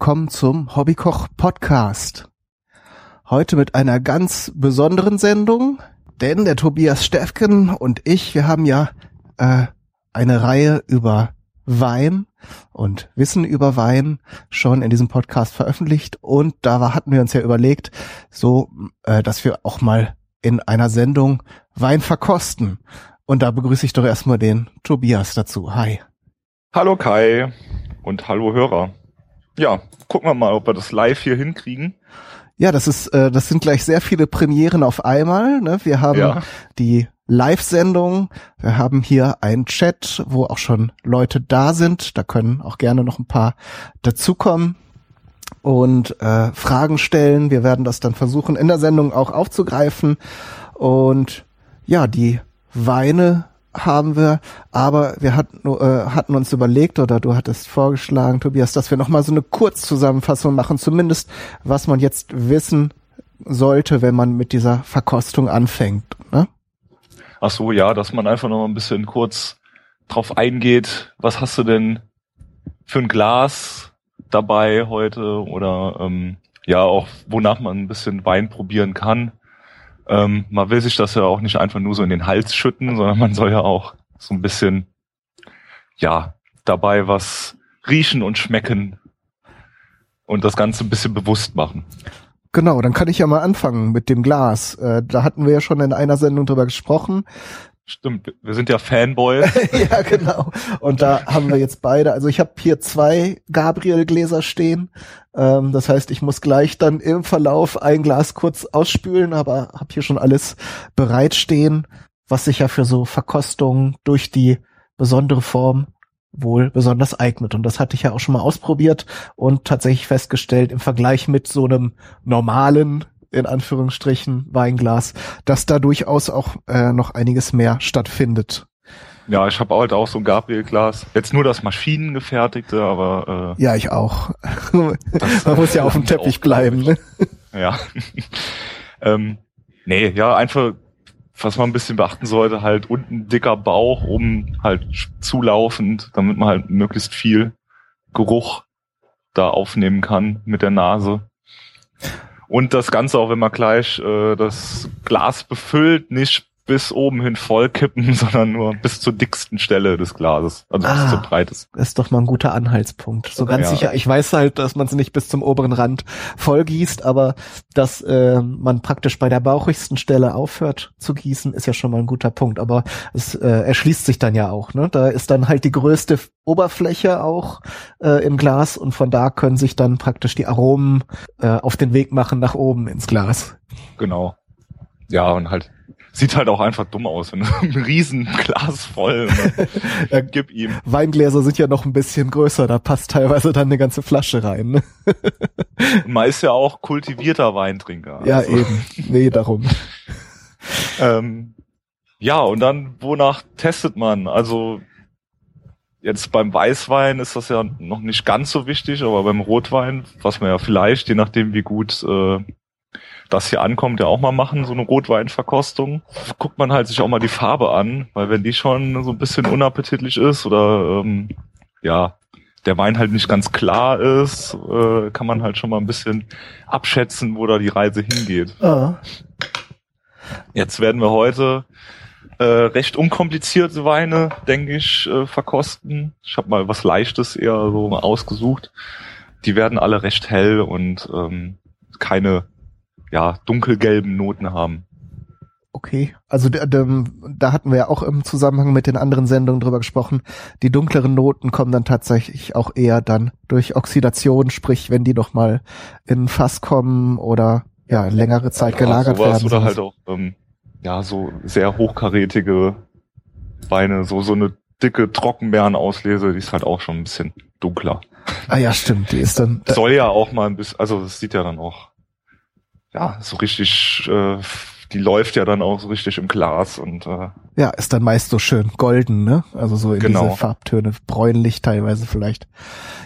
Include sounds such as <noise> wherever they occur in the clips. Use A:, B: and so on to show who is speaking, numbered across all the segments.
A: willkommen zum Hobbykoch Podcast. Heute mit einer ganz besonderen Sendung, denn der Tobias Steffken und ich, wir haben ja äh, eine Reihe über Wein und Wissen über Wein schon in diesem Podcast veröffentlicht und da hatten wir uns ja überlegt, so, äh, dass wir auch mal in einer Sendung Wein verkosten. Und da begrüße ich doch erstmal den Tobias dazu. Hi.
B: Hallo Kai und hallo Hörer. Ja, gucken wir mal, ob wir das live hier hinkriegen.
A: Ja, das ist, äh, das sind gleich sehr viele Premieren auf einmal. Ne? Wir haben ja. die Live-Sendung, wir haben hier einen Chat, wo auch schon Leute da sind. Da können auch gerne noch ein paar dazukommen und äh, Fragen stellen. Wir werden das dann versuchen in der Sendung auch aufzugreifen. Und ja, die Weine haben wir, aber wir hatten, äh, hatten uns überlegt oder du hattest vorgeschlagen, Tobias, dass wir nochmal so eine Kurzzusammenfassung machen, zumindest was man jetzt wissen sollte, wenn man mit dieser Verkostung anfängt. Ne?
B: Ach so, ja, dass man einfach noch mal ein bisschen kurz drauf eingeht, was hast du denn für ein Glas dabei heute oder ähm, ja auch wonach man ein bisschen Wein probieren kann. Ähm, man will sich das ja auch nicht einfach nur so in den Hals schütten, sondern man soll ja auch so ein bisschen, ja, dabei was riechen und schmecken und das Ganze ein bisschen bewusst machen.
A: Genau, dann kann ich ja mal anfangen mit dem Glas. Äh, da hatten wir ja schon in einer Sendung drüber gesprochen.
B: Stimmt, wir sind ja Fanboys. <laughs>
A: ja, genau. Und da haben wir jetzt beide. Also ich habe hier zwei Gabriel-Gläser stehen. Ähm, das heißt, ich muss gleich dann im Verlauf ein Glas kurz ausspülen, aber habe hier schon alles bereitstehen, was sich ja für so Verkostungen durch die besondere Form wohl besonders eignet. Und das hatte ich ja auch schon mal ausprobiert und tatsächlich festgestellt, im Vergleich mit so einem normalen in Anführungsstrichen Weinglas, dass da durchaus auch äh, noch einiges mehr stattfindet.
B: Ja, ich habe halt auch so ein Gabriel-Glas. Jetzt nur das maschinengefertigte, aber
A: äh, ja, ich auch. <laughs> Man muss ja auf dem Teppich bleiben. Ne?
B: Ja. <laughs> ähm, nee, ja, einfach, was man ein bisschen beachten sollte, halt unten dicker Bauch, um halt zulaufend, damit man halt möglichst viel Geruch da aufnehmen kann mit der Nase. Und das Ganze auch, wenn man gleich äh, das Glas befüllt, nicht bis oben hin voll kippen, <laughs> sondern nur bis zur dicksten Stelle des Glases, also ah, bis zur Breites.
A: Das ist doch mal ein guter Anhaltspunkt. So ganz ja. sicher, ich weiß halt, dass man es nicht bis zum oberen Rand voll gießt, aber dass äh, man praktisch bei der bauchigsten Stelle aufhört zu gießen, ist ja schon mal ein guter Punkt. Aber es äh, erschließt sich dann ja auch. Ne? Da ist dann halt die größte Oberfläche auch äh, im Glas und von da können sich dann praktisch die Aromen äh, auf den Weg machen nach oben ins Glas.
B: Genau. Ja, und halt Sieht halt auch einfach dumm aus, wenn <laughs> ein riesen Glas voll. <laughs>
A: ja, gib ihm. Weingläser sind ja noch ein bisschen größer, da passt teilweise dann eine ganze Flasche rein. Ne? <laughs>
B: Man ist ja auch kultivierter Weintrinker.
A: Ja, also. eben. Nee, darum.
B: ähm, ja, und dann, wonach testet man? Also jetzt beim Weißwein ist das ja noch nicht ganz so wichtig, aber beim Rotwein, was man ja vielleicht, je nachdem wie gut äh, das hier ankommt, ja auch mal machen, so eine Rotweinverkostung. Guckt man halt sich auch mal die Farbe an, weil wenn die schon so ein bisschen unappetitlich ist oder ähm, ja, der Wein halt nicht ganz klar ist, äh, kann man halt schon mal ein bisschen abschätzen, wo da die Reise hingeht. Ah. Jetzt werden wir heute äh, recht unkomplizierte Weine, denke ich, äh, verkosten. Ich habe mal was Leichtes eher so ausgesucht. Die werden alle recht hell und ähm, keine ja, dunkelgelben Noten haben.
A: Okay, also da hatten wir ja auch im Zusammenhang mit den anderen Sendungen drüber gesprochen. Die dunkleren Noten kommen dann tatsächlich auch eher dann durch Oxidation, sprich, wenn die doch mal in Fass kommen oder ja längere Zeit ja, gelagert werden.
B: Oder halt auch ähm, ja so sehr hochkarätige Weine, so so eine dicke Trockenbeerenauslese, die ist halt auch schon ein bisschen dunkler.
A: Ah ja, stimmt, die ist dann.
B: Soll ja auch mal ein bisschen, also das sieht ja dann auch ja, so richtig, äh, die läuft ja dann auch so richtig im Glas und äh,
A: ja, ist dann meist so schön golden, ne? Also so in genau. diese Farbtöne, bräunlich teilweise vielleicht.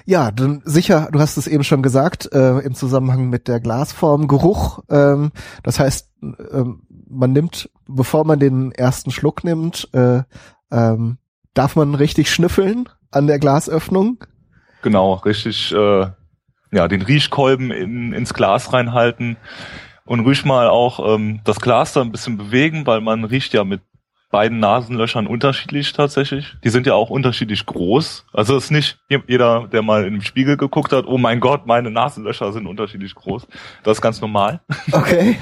A: Ja, dann sicher, du hast es eben schon gesagt, äh, im Zusammenhang mit der Glasform, Geruch. Ähm, das heißt, ähm, man nimmt, bevor man den ersten Schluck nimmt, äh, ähm, darf man richtig schnüffeln an der Glasöffnung.
B: Genau, richtig äh, ja, den Riechkolben in, ins Glas reinhalten und ruhig mal auch ähm, das Glas da ein bisschen bewegen, weil man riecht ja mit beiden Nasenlöchern unterschiedlich tatsächlich. Die sind ja auch unterschiedlich groß. Also ist nicht jeder, der mal in den Spiegel geguckt hat, oh mein Gott, meine Nasenlöcher sind unterschiedlich groß. Das ist ganz normal.
A: Okay.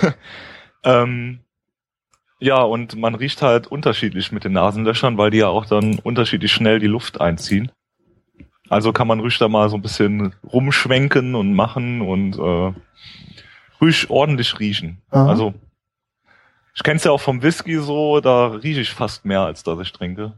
A: <laughs>
B: ähm, ja, und man riecht halt unterschiedlich mit den Nasenlöchern, weil die ja auch dann unterschiedlich schnell die Luft einziehen. Also kann man ruhig da mal so ein bisschen rumschwenken und machen und äh, ruhig ordentlich riechen. Aha. Also ich kenne es ja auch vom Whisky so, da rieche ich fast mehr, als dass ich trinke.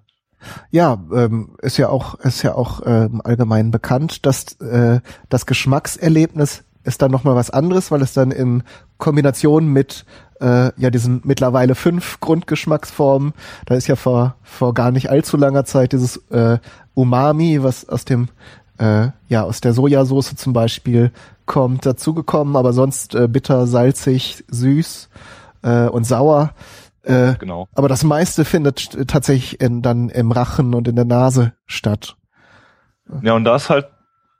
A: Ja, ähm, ist ja auch ist ja auch ähm, allgemein bekannt, dass äh, das Geschmackserlebnis ist dann noch mal was anderes, weil es dann in Kombination mit äh, ja diesen mittlerweile fünf Grundgeschmacksformen, da ist ja vor vor gar nicht allzu langer Zeit dieses äh, Umami, was aus dem äh, ja aus der Sojasauce zum Beispiel kommt, dazugekommen, aber sonst äh, bitter, salzig, süß äh, und sauer. Äh, genau. Aber das meiste findet tatsächlich in, dann im Rachen und in der Nase statt.
B: Ja, und da ist halt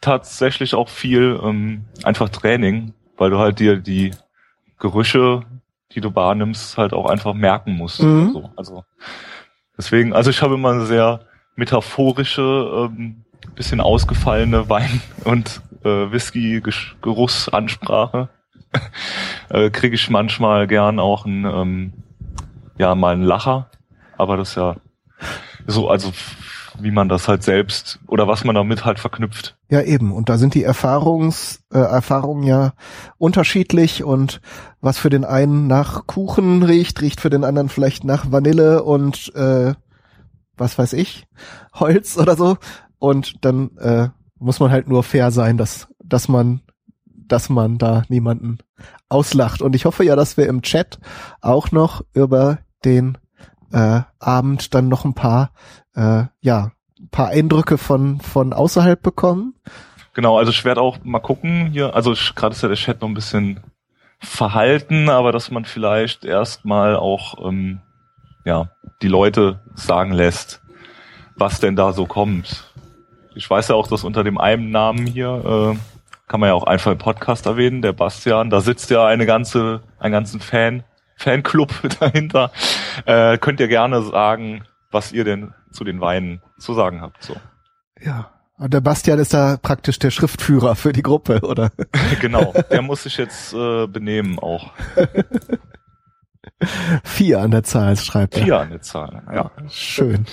B: tatsächlich auch viel ähm, einfach Training, weil du halt dir die Gerüche, die du wahrnimmst, halt auch einfach merken musst. Mhm. So. Also deswegen, also ich habe immer eine sehr metaphorische, ähm, bisschen ausgefallene Wein- und äh, Whisky-Geruchsansprache. <laughs> äh, kriege ich manchmal gern auch ein, ähm, ja, mal einen Lacher. Aber das ist ja so, also wie man das halt selbst oder was man damit halt verknüpft.
A: Ja, eben. Und da sind die Erfahrungs, äh, Erfahrungen ja unterschiedlich und was für den einen nach Kuchen riecht, riecht für den anderen vielleicht nach Vanille und äh, was weiß ich, <laughs> Holz oder so. Und dann äh, muss man halt nur fair sein, dass, dass man dass man da niemanden auslacht. Und ich hoffe ja, dass wir im Chat auch noch über den äh, Abend dann noch ein paar, äh, ja, paar Eindrücke von, von außerhalb bekommen.
B: Genau, also ich werde auch mal gucken hier, also gerade ist ja der Chat noch ein bisschen verhalten, aber dass man vielleicht erstmal auch ähm, ja, die Leute sagen lässt, was denn da so kommt. Ich weiß ja auch, dass unter dem einen Namen hier äh, kann man ja auch einfach im Podcast erwähnen, der Bastian, da sitzt ja eine ganze, einen ganzen Fan, Fanclub <laughs> dahinter. Äh, könnt ihr gerne sagen, was ihr denn zu den Weinen zu sagen habt. So.
A: Ja. Und der Bastian ist da praktisch der Schriftführer für die Gruppe, oder? <laughs>
B: genau, der muss sich jetzt äh, benehmen auch. <laughs>
A: Vier an der Zahl schreibt
B: er. Vier an der Zahl, ja.
A: Schön.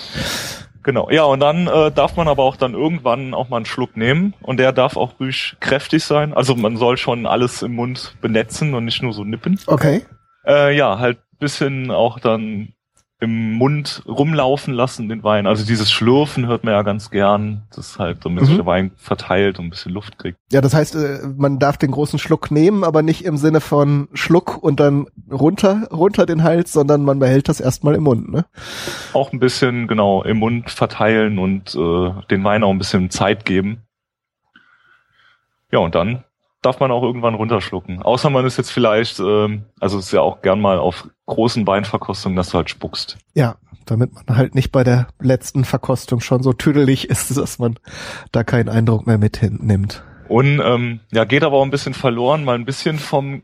B: Genau, ja, und dann äh, darf man aber auch dann irgendwann auch mal einen Schluck nehmen und der darf auch ruhig kräftig sein. Also man soll schon alles im Mund benetzen und nicht nur so nippen.
A: Okay.
B: Äh, ja, halt bisschen auch dann im Mund rumlaufen lassen, den Wein. Also dieses Schlürfen hört man ja ganz gern. Das ist halt, damit mhm. sich der Wein verteilt und ein bisschen Luft kriegt.
A: Ja, das heißt, äh, man darf den großen Schluck nehmen, aber nicht im Sinne von Schluck und dann runter, runter den Hals, sondern man behält das erstmal im Mund, ne?
B: Auch ein bisschen, genau, im Mund verteilen und äh, den Wein auch ein bisschen Zeit geben. Ja, und dann darf man auch irgendwann runterschlucken. Außer man ist jetzt vielleicht, ähm, also es ist ja auch gern mal auf großen Weinverkostungen, dass du halt spuckst.
A: Ja, damit man halt nicht bei der letzten Verkostung schon so tüdelig ist, <laughs> dass man da keinen Eindruck mehr mit nimmt.
B: Und ähm, ja, geht aber auch ein bisschen verloren, weil ein bisschen vom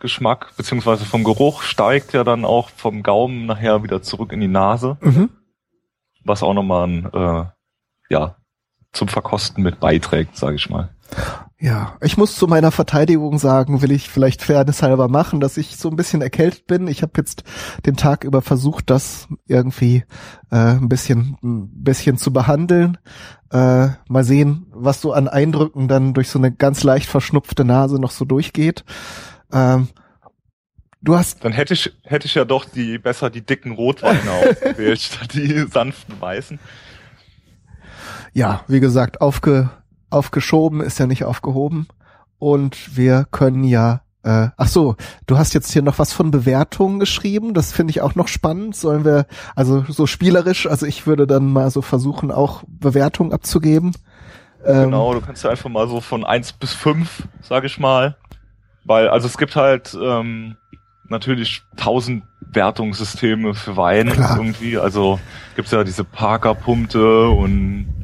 B: Geschmack beziehungsweise vom Geruch steigt ja dann auch vom Gaumen nachher wieder zurück in die Nase. Mhm. Was auch nochmal ein, äh, ja, zum Verkosten mit beiträgt, sage ich mal.
A: Ja, ich muss zu meiner Verteidigung sagen, will ich vielleicht fairnesshalber machen, dass ich so ein bisschen erkältet bin. Ich habe jetzt den Tag über versucht, das irgendwie äh, ein bisschen ein bisschen zu behandeln. Äh, mal sehen, was so an Eindrücken dann durch so eine ganz leicht verschnupfte Nase noch so durchgeht. Ähm, du hast
B: dann hätte ich hätte ich ja doch die besser die dicken Rotweine <laughs> ausgewählt statt die sanften weißen.
A: Ja, wie gesagt, aufge aufgeschoben ist ja nicht aufgehoben. Und wir können ja, äh, ach so, du hast jetzt hier noch was von Bewertungen geschrieben. Das finde ich auch noch spannend. Sollen wir, also so spielerisch, also ich würde dann mal so versuchen, auch Bewertungen abzugeben.
B: Ähm, genau, du kannst ja einfach mal so von eins bis fünf, sag ich mal. Weil, also es gibt halt ähm, natürlich tausend Wertungssysteme für Wein Klar. irgendwie. Also gibt's ja diese Parker-Punkte und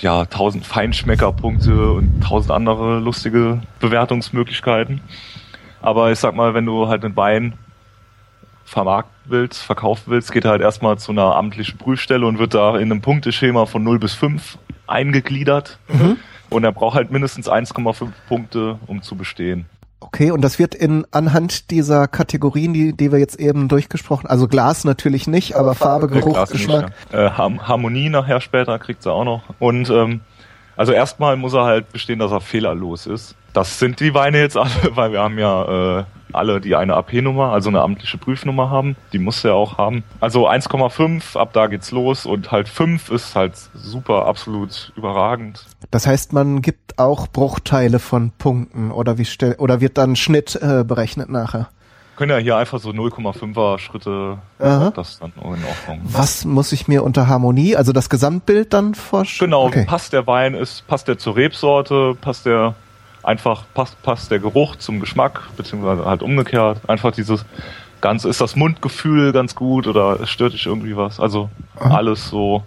B: ja, tausend Feinschmeckerpunkte und tausend andere lustige Bewertungsmöglichkeiten. Aber ich sag mal, wenn du halt einen Wein vermarkten willst, verkaufen willst, geht er halt erstmal zu einer amtlichen Prüfstelle und wird da in einem Punkteschema von 0 bis 5 eingegliedert. Mhm. Und er braucht halt mindestens 1,5 Punkte, um zu bestehen.
A: Okay, und das wird in anhand dieser Kategorien, die, die wir jetzt eben durchgesprochen, also Glas natürlich nicht, aber, aber Farbe, Geruch, Geschmack.
B: Nicht, ja. äh, Harmonie nachher später kriegt er auch noch. Und ähm, also erstmal muss er halt bestehen, dass er fehlerlos ist. Das sind die Weine jetzt alle, <laughs> weil wir haben ja äh, alle, die eine AP-Nummer, also eine amtliche Prüfnummer haben. Die muss er auch haben. Also 1,5, ab da geht's los und halt 5 ist halt super, absolut überragend.
A: Das heißt, man gibt auch Bruchteile von Punkten oder wie stell, oder wird dann Schnitt äh, berechnet nachher?
B: können ja hier einfach so 0,5er Schritte, Aha. das dann in Ordnung.
A: Was muss ich mir unter Harmonie, also das Gesamtbild dann vorstellen?
B: Genau, okay. passt der Wein, ist, passt der zur Rebsorte, passt der einfach passt, passt der Geruch zum Geschmack, beziehungsweise halt umgekehrt. Einfach dieses Ganze, ist das Mundgefühl ganz gut oder stört dich irgendwie was? Also Aha. alles so,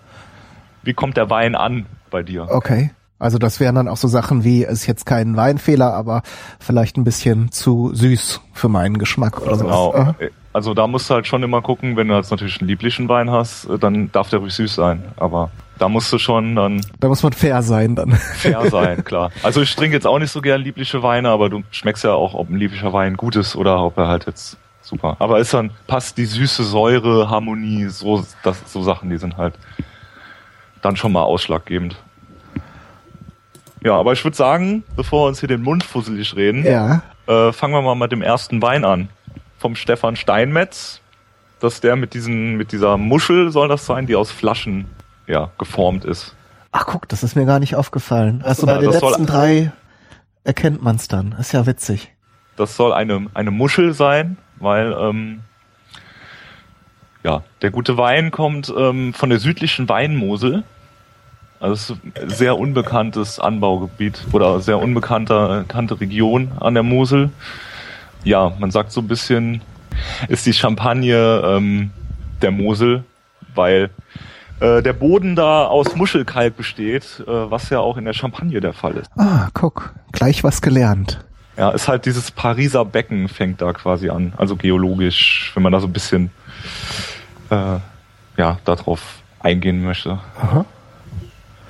B: wie kommt der Wein an bei dir?
A: Okay. Also das wären dann auch so Sachen wie, ist jetzt kein Weinfehler, aber vielleicht ein bisschen zu süß für meinen Geschmack oder so. Genau. Aha.
B: Also da musst du halt schon immer gucken, wenn du jetzt natürlich einen lieblichen Wein hast, dann darf der ruhig süß sein. Aber da musst du schon dann.
A: Da muss man fair sein dann.
B: Fair <laughs> sein, klar. Also ich trinke jetzt auch nicht so gern liebliche Weine, aber du schmeckst ja auch, ob ein lieblicher Wein gut ist oder ob er halt jetzt super. Aber ist dann, passt die süße Säure, Harmonie, so, das, so Sachen, die sind halt dann schon mal ausschlaggebend. Ja, aber ich würde sagen, bevor wir uns hier den Mund fusselig reden, ja. äh, fangen wir mal mit dem ersten Wein an. Vom Stefan Steinmetz. Das ist der mit diesen, mit dieser Muschel soll das sein, die aus Flaschen ja, geformt ist.
A: Ach guck, das ist mir gar nicht aufgefallen. Also bei ja, den letzten drei erkennt man es dann. Ist ja witzig.
B: Das soll eine, eine Muschel sein, weil ähm, ja, der gute Wein kommt ähm, von der südlichen Weinmosel. Also es ist ein sehr unbekanntes Anbaugebiet oder sehr unbekannte bekannte Region an der Mosel. Ja, man sagt so ein bisschen, ist die Champagne ähm, der Mosel, weil äh, der Boden da aus Muschelkalk besteht, äh, was ja auch in der Champagne der Fall ist.
A: Ah, guck, gleich was gelernt.
B: Ja, ist halt dieses Pariser Becken fängt da quasi an, also geologisch, wenn man da so ein bisschen äh, ja darauf eingehen möchte. Aha.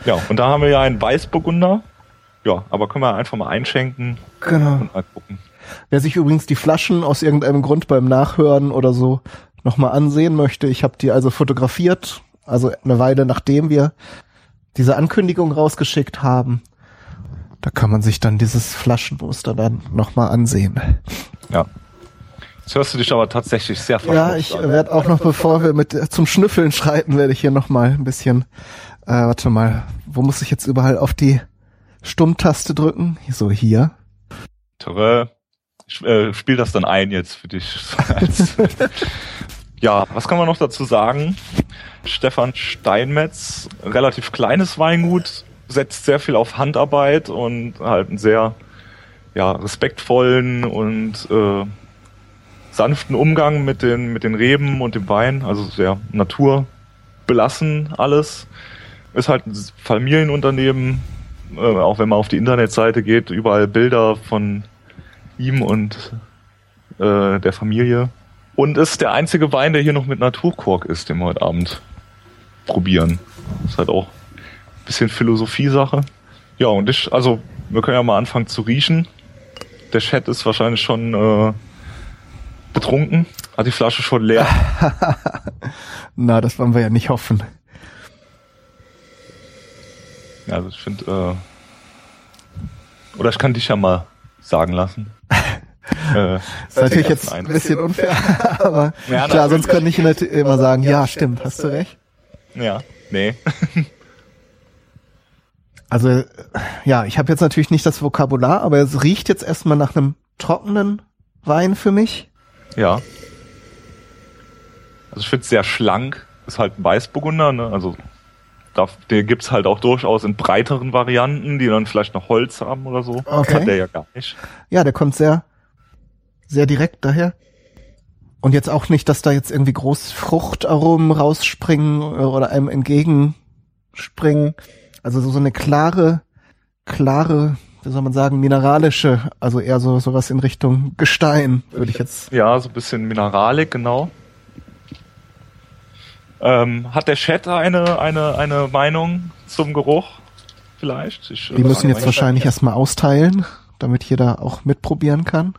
B: Ja, und da haben wir ja einen Weißburgunder. Ja, aber können wir einfach mal einschenken
A: genau.
B: und
A: mal gucken. Wer sich übrigens die Flaschen aus irgendeinem Grund beim Nachhören oder so nochmal ansehen möchte, ich habe die also fotografiert also eine Weile nachdem wir diese Ankündigung rausgeschickt haben. Da kann man sich dann dieses Flaschenmuster dann nochmal ansehen.
B: Ja. Jetzt hörst du dich aber tatsächlich sehr
A: Ja, ich werde auch noch, bevor wir mit zum Schnüffeln schreiten, werde ich hier nochmal ein bisschen, äh, warte mal, wo muss ich jetzt überall auf die Stummtaste drücken? So hier.
B: Tere, ich äh, spiel das dann ein jetzt für dich. <laughs> <laughs> ja, was kann man noch dazu sagen? Stefan Steinmetz, relativ kleines Weingut, setzt sehr viel auf Handarbeit und halt einen sehr ja, respektvollen und äh, sanften Umgang mit den, mit den Reben und dem Wein, also sehr naturbelassen alles. Ist halt ein Familienunternehmen, äh, auch wenn man auf die Internetseite geht, überall Bilder von ihm und äh, der Familie. Und ist der einzige Wein, der hier noch mit Naturkork ist, den wir heute Abend probieren. ist halt auch ein bisschen Philosophie-Sache. Ja, und ich, also, wir können ja mal anfangen zu riechen. Der Chat ist wahrscheinlich schon äh, betrunken. Hat die Flasche schon leer. <laughs>
A: Na, das wollen wir ja nicht hoffen.
B: Ja, also ich finde, äh, oder ich kann dich ja mal sagen lassen.
A: Äh, ist natürlich jetzt ein bisschen unfair, <laughs> aber ja, klar, sonst könnte ich immer sagen, ja, stimmt, hast du recht.
B: Ja, nee. <laughs>
A: also, ja, ich habe jetzt natürlich nicht das Vokabular, aber es riecht jetzt erstmal nach einem trockenen Wein für mich.
B: Ja. Also ich finde es sehr schlank. Ist halt ein Weißburgunder, ne? Also da, der gibt's halt auch durchaus in breiteren Varianten, die dann vielleicht noch Holz haben oder so. Okay. Hat der ja gar nicht.
A: Ja, der kommt sehr, sehr direkt daher. Und jetzt auch nicht, dass da jetzt irgendwie groß Fruchtaromen rausspringen oder einem entgegenspringen. Also so, so eine klare, klare, wie soll man sagen, mineralische, also eher so sowas in Richtung Gestein, würde ich jetzt.
B: Ja, so ein bisschen Mineralik, genau. Ähm, hat der Chat eine, eine, eine Meinung zum Geruch? Vielleicht?
A: Ich, Die müssen jetzt wahrscheinlich erstmal austeilen, damit jeder auch mitprobieren kann.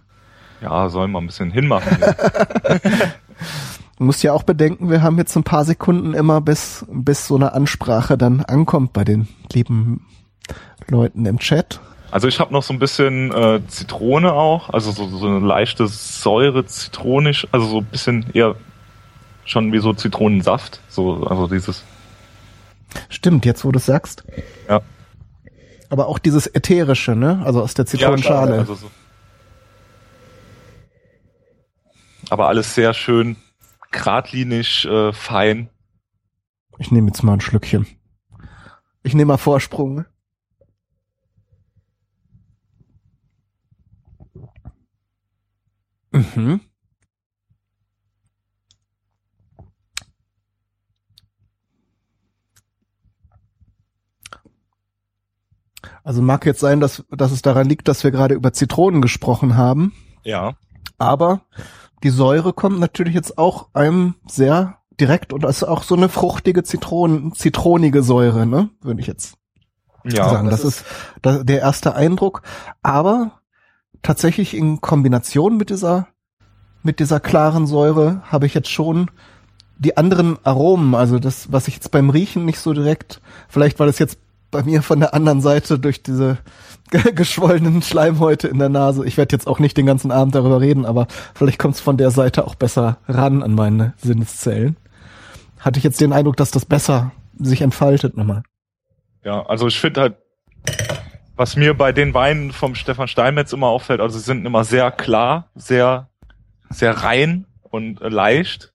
B: Ja, sollen wir ein bisschen hinmachen.
A: Du <laughs> musst ja auch bedenken, wir haben jetzt ein paar Sekunden immer, bis, bis so eine Ansprache dann ankommt bei den lieben Leuten im Chat.
B: Also ich habe noch so ein bisschen äh, Zitrone auch, also so, so eine leichte Säure zitronisch, also so ein bisschen eher schon wie so Zitronensaft, so also dieses.
A: Stimmt, jetzt wo du sagst.
B: Ja.
A: Aber auch dieses ätherische, ne? Also aus der Zitronenschale. Ja, also so.
B: Aber alles sehr schön geradlinig, äh, fein.
A: Ich nehme jetzt mal ein Schlückchen. Ich nehme mal Vorsprung. Mhm. Also mag jetzt sein, dass, dass es daran liegt, dass wir gerade über Zitronen gesprochen haben.
B: Ja.
A: Aber die Säure kommt natürlich jetzt auch einem sehr direkt und ist auch so eine fruchtige Zitronen, zitronige Säure, ne? Würde ich jetzt ja, sagen. Das, das ist, ist der erste Eindruck. Aber tatsächlich in Kombination mit dieser, mit dieser klaren Säure habe ich jetzt schon die anderen Aromen, also das, was ich jetzt beim Riechen nicht so direkt, vielleicht weil es jetzt bei mir von der anderen Seite durch diese <laughs> geschwollenen Schleimhäute in der Nase. Ich werde jetzt auch nicht den ganzen Abend darüber reden, aber vielleicht kommt es von der Seite auch besser ran an meine Sinneszellen. Hatte ich jetzt den Eindruck, dass das besser sich entfaltet nochmal.
B: Ja, also ich finde halt, was mir bei den Weinen vom Stefan Steinmetz immer auffällt, also sie sind immer sehr klar, sehr, sehr rein und leicht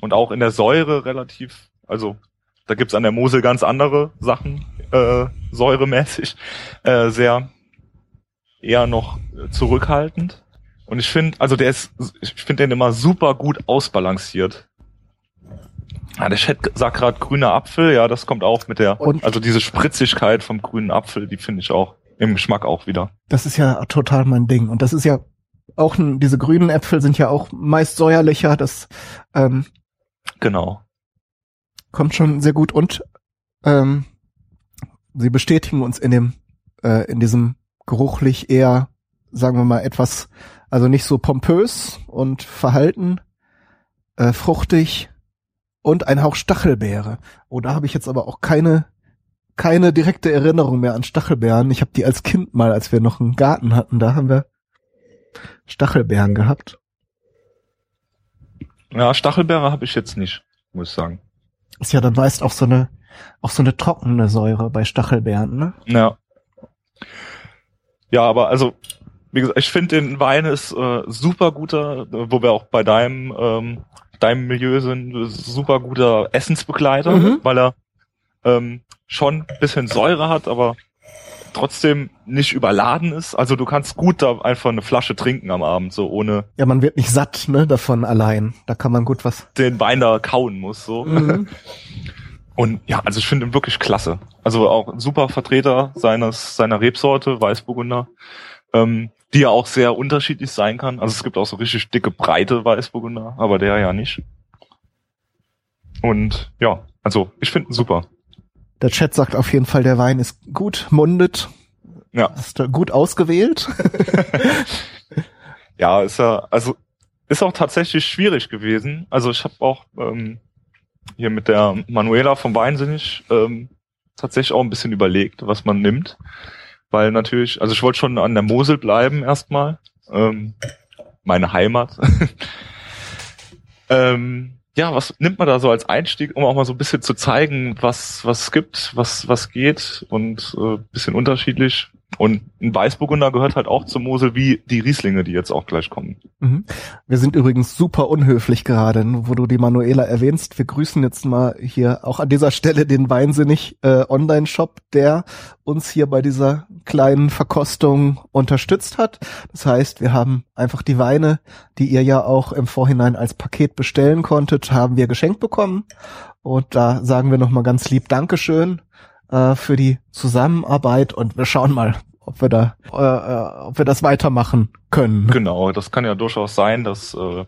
B: und auch in der Säure relativ, also da gibt's an der Mosel ganz andere Sachen, äh, säuremäßig, äh, sehr eher noch zurückhaltend. Und ich finde, also der ist, ich finde den immer super gut ausbalanciert. Ja, der Chat sagt gerade grüner Apfel, ja, das kommt auch mit der, und also diese Spritzigkeit vom grünen Apfel, die finde ich auch im Geschmack auch wieder.
A: Das ist ja total mein Ding. Und das ist ja auch, diese grünen Äpfel sind ja auch meist säuerlicher, das, ähm,
B: genau.
A: Kommt schon sehr gut und, ähm, sie bestätigen uns in dem, äh, in diesem geruchlich eher, sagen wir mal, etwas, also nicht so pompös und verhalten, äh, fruchtig und ein Hauch Stachelbeere. Oh, da habe ich jetzt aber auch keine keine direkte Erinnerung mehr an Stachelbeeren. Ich habe die als Kind mal, als wir noch einen Garten hatten, da haben wir Stachelbeeren gehabt.
B: Ja, Stachelbeere habe ich jetzt nicht, muss ich sagen.
A: Ist ja dann meist auch so eine auch so eine trockene Säure bei Stachelbeeren, ne?
B: Ja. Ja, aber also, wie gesagt, ich finde den Wein ist äh, super guter, wo wir auch bei deinem, ähm, deinem Milieu sind, super guter Essensbegleiter, mhm. weil er ähm, schon bisschen Säure hat, aber trotzdem nicht überladen ist. Also du kannst gut da einfach eine Flasche trinken am Abend, so ohne.
A: Ja, man wird nicht satt, ne, davon allein. Da kann man gut was.
B: Den Wein da kauen muss, so. Mhm. <laughs> Und ja, also ich finde ihn wirklich klasse. Also auch ein super Vertreter seines, seiner Rebsorte, Weißburgunder, ähm, die ja auch sehr unterschiedlich sein kann. Also es gibt auch so richtig dicke, breite Weißburgunder, aber der ja nicht. Und ja, also ich finde ihn super.
A: Der Chat sagt auf jeden Fall, der Wein ist gut mundet.
B: Ja.
A: Hast du gut ausgewählt? <laughs>
B: ja, ist ja, also ist auch tatsächlich schwierig gewesen. Also ich habe auch ähm, hier mit der Manuela vom Weinsinnig ähm, tatsächlich auch ein bisschen überlegt, was man nimmt. Weil natürlich, also ich wollte schon an der Mosel bleiben erstmal. Ähm, meine Heimat. <laughs> ähm, ja, was nimmt man da so als Einstieg, um auch mal so ein bisschen zu zeigen, was was gibt, was was geht und äh, bisschen unterschiedlich. Und ein Weißburgunder gehört halt auch zur Mosel wie die Rieslinge, die jetzt auch gleich kommen.
A: Mhm. Wir sind übrigens super unhöflich gerade, wo du die Manuela erwähnst. Wir grüßen jetzt mal hier auch an dieser Stelle den Weinsinnig äh, Online-Shop, der uns hier bei dieser kleinen Verkostung unterstützt hat. Das heißt, wir haben einfach die Weine, die ihr ja auch im Vorhinein als Paket bestellen konntet, haben wir geschenkt bekommen. Und da sagen wir nochmal ganz lieb Dankeschön äh, für die Zusammenarbeit und wir schauen mal, ob wir da, äh, äh, ob wir das weitermachen können.
B: Genau, das kann ja durchaus sein, dass äh,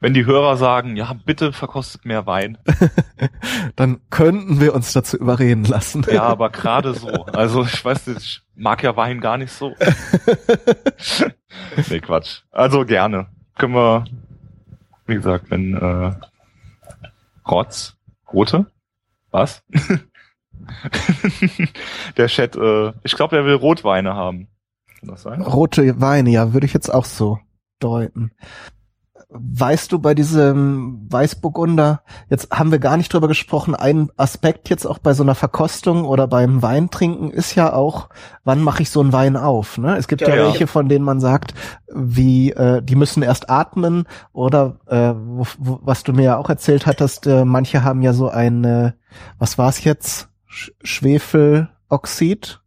B: wenn die Hörer sagen, ja, bitte verkostet mehr Wein. <laughs>
A: Dann könnten wir uns dazu überreden lassen.
B: Ja, aber gerade so. Also ich weiß nicht, ich mag ja Wein gar nicht so. <laughs> nee, Quatsch. Also gerne. Können wir, wie gesagt, wenn äh, Rotz, Rote, was? <laughs> der Chat, äh, ich glaube, er will Rotweine haben.
A: Kann das sein? Rote Weine, ja, würde ich jetzt auch so deuten. Weißt du bei diesem Weißburgunder, jetzt haben wir gar nicht drüber gesprochen, ein Aspekt jetzt auch bei so einer Verkostung oder beim Weintrinken ist ja auch, wann mache ich so einen Wein auf? Ne? Es gibt ja, ja welche, von denen man sagt, wie äh, die müssen erst atmen oder äh, wo, wo, was du mir ja auch erzählt hattest, äh, manche haben ja so eine, was war's jetzt? Sch Schwefeloxid?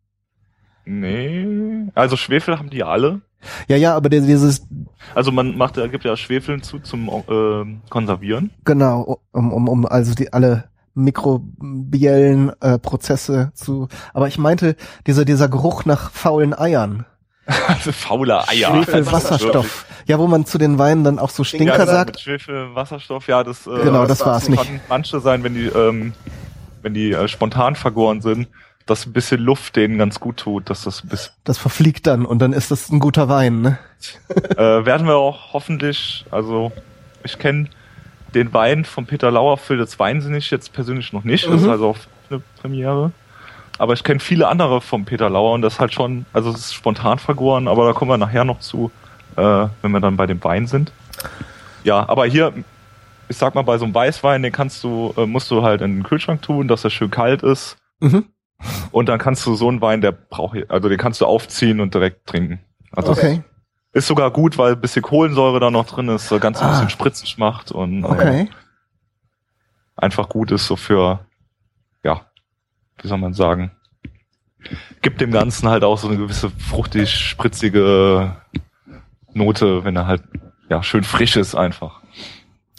B: Nee, also Schwefel haben die alle.
A: Ja, ja, aber dieses.
B: Also man macht, da gibt ja Schwefel zu zum äh, Konservieren.
A: Genau, um, um, um also die alle mikrobiellen äh, Prozesse zu. Aber ich meinte dieser dieser Geruch nach faulen Eiern. <laughs>
B: also faule Eier.
A: Schwefel, Wasserstoff. Ja, wo man zu den Weinen dann auch so Stinker ja, sagt.
B: Schwefel, Wasserstoff, ja, das.
A: Äh, genau, das, das war's nicht. Kann
B: manche sein, wenn die ähm, wenn die äh, spontan vergoren sind dass ein bisschen Luft denen ganz gut tut, dass das ein bisschen.
A: Das verfliegt dann und dann ist das ein guter Wein, ne? <laughs>
B: äh, werden wir auch hoffentlich, also ich kenne den Wein von Peter Lauer für das Weinsinnig jetzt persönlich noch nicht, mhm. das ist also auf eine Premiere. Aber ich kenne viele andere von Peter Lauer und das ist halt schon, also es ist spontan vergoren, aber da kommen wir nachher noch zu, äh, wenn wir dann bei dem Wein sind. Ja, aber hier, ich sag mal, bei so einem Weißwein, den kannst du, äh, musst du halt in den Kühlschrank tun, dass er schön kalt ist. Mhm. Und dann kannst du so einen Wein, der braucht, also den kannst du aufziehen und direkt trinken. Also
A: okay.
B: Ist sogar gut, weil ein bisschen Kohlensäure da noch drin ist, so ganz ein ah. bisschen spritzig macht und
A: okay. äh,
B: einfach gut ist so für, ja, wie soll man sagen, gibt dem Ganzen halt auch so eine gewisse fruchtig spritzige Note, wenn er halt ja schön frisch ist einfach.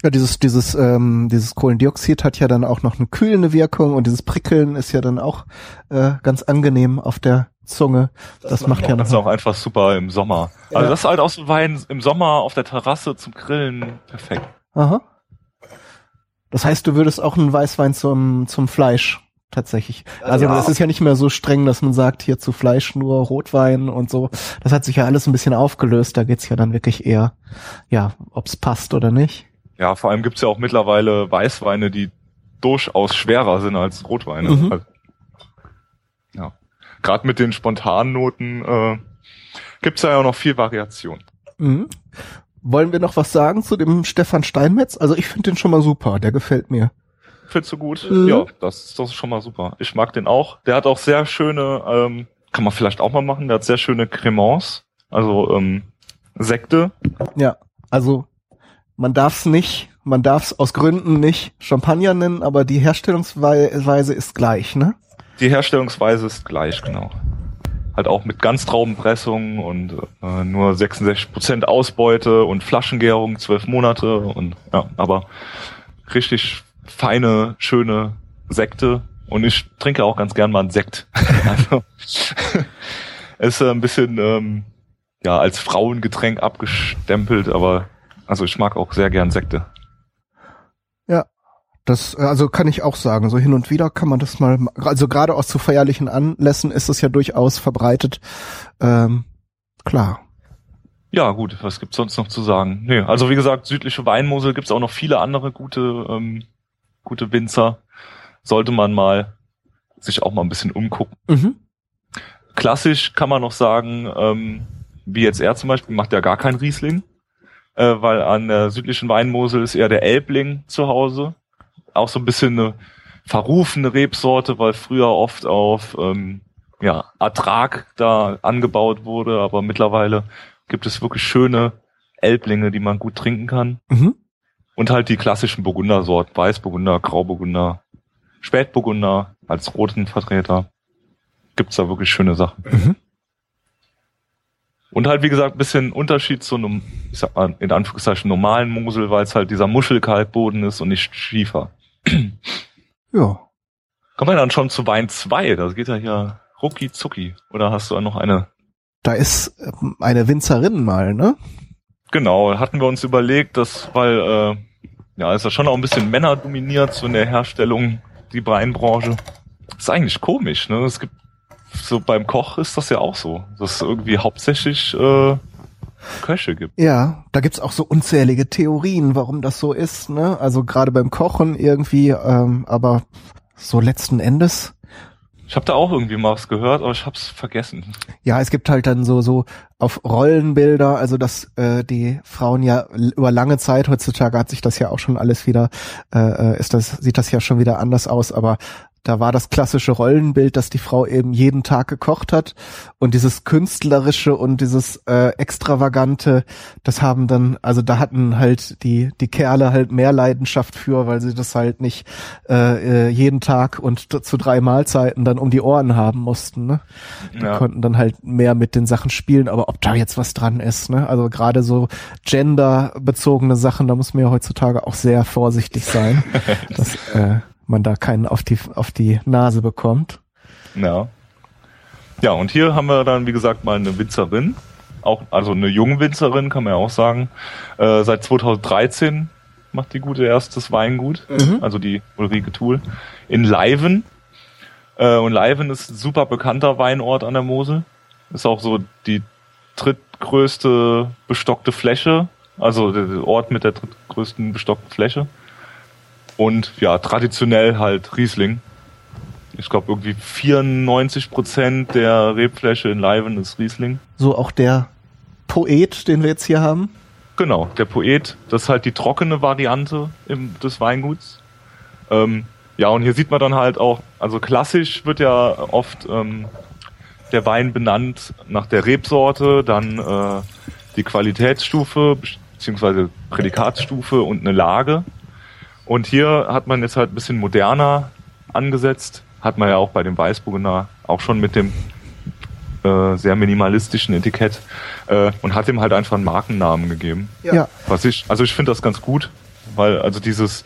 A: Ja, dieses, dieses, ähm, dieses Kohlendioxid hat ja dann auch noch eine kühlende Wirkung und dieses Prickeln ist ja dann auch äh, ganz angenehm auf der Zunge. Das, das macht ja noch.
B: Das ist auch einfach super im Sommer. Ja. Also das ist halt auch so Wein im Sommer auf der Terrasse zum Grillen perfekt.
A: Aha. Das heißt, du würdest auch einen Weißwein zum, zum Fleisch tatsächlich. Also ja. das ist ja nicht mehr so streng, dass man sagt, hier zu Fleisch nur Rotwein und so. Das hat sich ja alles ein bisschen aufgelöst. Da geht's ja dann wirklich eher, ja, ob's passt oder nicht.
B: Ja, vor allem gibt's ja auch mittlerweile Weißweine, die durchaus schwerer sind als Rotweine. Mhm. Also, ja. Gerade mit den Spontannoten äh, gibt's ja auch noch viel Variation.
A: Mhm. Wollen wir noch was sagen zu dem Stefan Steinmetz? Also ich finde den schon mal super, der gefällt mir.
B: Findest du gut? Mhm. Ja, das, ist, das ist schon mal super. Ich mag den auch. Der hat auch sehr schöne, ähm, kann man vielleicht auch mal machen, der hat sehr schöne Cremants, also ähm, Sekte.
A: Ja, also man darf es nicht, man darf es aus Gründen nicht Champagner nennen, aber die Herstellungsweise ist gleich, ne?
B: Die Herstellungsweise ist gleich, genau. Halt auch mit Ganztraubenpressung und äh, nur 66% Ausbeute und Flaschengärung, zwölf Monate und ja, aber richtig feine, schöne Sekte. Und ich trinke auch ganz gern mal einen Sekt. <laughs> also <laughs> ist äh, ein bisschen ähm, ja als Frauengetränk abgestempelt, aber also ich mag auch sehr gern Sekte.
A: Ja, das, also kann ich auch sagen. So hin und wieder kann man das mal, also gerade aus zu feierlichen Anlässen ist es ja durchaus verbreitet. Ähm, klar.
B: Ja, gut, was gibt's sonst noch zu sagen? Nee, also wie gesagt, südliche Weinmosel gibt's auch noch viele andere gute, ähm, gute Winzer. Sollte man mal sich auch mal ein bisschen umgucken. Mhm. Klassisch kann man noch sagen, ähm, wie jetzt er zum Beispiel, macht ja gar kein Riesling äh, weil an der südlichen Weinmosel ist eher der Elbling zu Hause. Auch so ein bisschen eine verrufene Rebsorte, weil früher oft auf ähm, ja, Ertrag da angebaut wurde, aber mittlerweile gibt es wirklich schöne Elblinge, die man gut trinken kann. Mhm. Und halt die klassischen Burgundersorten, Weißburgunder, Grauburgunder, Spätburgunder als roten Vertreter. Gibt's da wirklich schöne Sachen. Mhm. Und halt, wie gesagt, ein bisschen Unterschied zu einem, ich sag mal, in Anführungszeichen normalen Mosel, weil es halt dieser Muschelkalkboden ist und nicht Schiefer.
A: Ja.
B: Kommen wir dann schon zu Wein 2. Das geht ja hier rucki zucki. Oder hast du noch eine?
A: Da ist ähm, eine Winzerin mal, ne?
B: Genau, hatten wir uns überlegt, dass, weil, äh, ja, ist ja schon auch ein bisschen Männer dominiert, so in der Herstellung, die Weinbranche. ist eigentlich komisch, ne? Es gibt, so beim Koch ist das ja auch so, dass es irgendwie hauptsächlich, äh, Köche gibt.
A: Ja, da gibt's auch so unzählige Theorien, warum das so ist, ne? Also gerade beim Kochen irgendwie, ähm, aber so letzten Endes.
B: Ich habe da auch irgendwie mal was gehört, aber ich hab's vergessen.
A: Ja, es gibt halt dann so so auf Rollenbilder, also dass äh, die Frauen ja über lange Zeit heutzutage hat sich das ja auch schon alles wieder äh, äh ist das sieht das ja schon wieder anders aus, aber da war das klassische Rollenbild, dass die Frau eben jeden Tag gekocht hat und dieses künstlerische und dieses äh, extravagante, das haben dann, also da hatten halt die die Kerle halt mehr Leidenschaft für, weil sie das halt nicht äh, äh jeden Tag und zu drei Mahlzeiten dann um die Ohren haben mussten. Ne? Die ja. konnten dann halt mehr mit den Sachen spielen, aber ob da jetzt was dran ist, ne? Also gerade so genderbezogene Sachen, da muss man ja heutzutage auch sehr vorsichtig sein. <laughs> das, äh, man da keinen auf die, auf die Nase bekommt.
B: Ja. Ja, und hier haben wir dann, wie gesagt, mal eine Winzerin. Auch, also eine junge Winzerin, kann man ja auch sagen. Äh, seit 2013 macht die gute erstes Weingut. Mhm. Also die Ulrike Thul. In Leiven. Äh, und Leiven ist ein super bekannter Weinort an der Mosel. Ist auch so die drittgrößte bestockte Fläche. Also der Ort mit der drittgrößten bestockten Fläche. Und ja, traditionell halt Riesling. Ich glaube irgendwie 94 Prozent der Rebfläche in Leiven ist Riesling.
A: So auch der Poet, den wir jetzt hier haben?
B: Genau, der Poet. Das ist halt die trockene Variante im, des Weinguts. Ähm, ja, und hier sieht man dann halt auch, also klassisch wird ja oft ähm, der Wein benannt nach der Rebsorte, dann äh, die Qualitätsstufe beziehungsweise Prädikatsstufe und eine Lage. Und hier hat man jetzt halt ein bisschen moderner angesetzt. Hat man ja auch bei dem Weißburgener auch schon mit dem äh, sehr minimalistischen Etikett äh, und hat ihm halt einfach einen Markennamen gegeben. Ja. Was ich, also ich finde das ganz gut, weil also dieses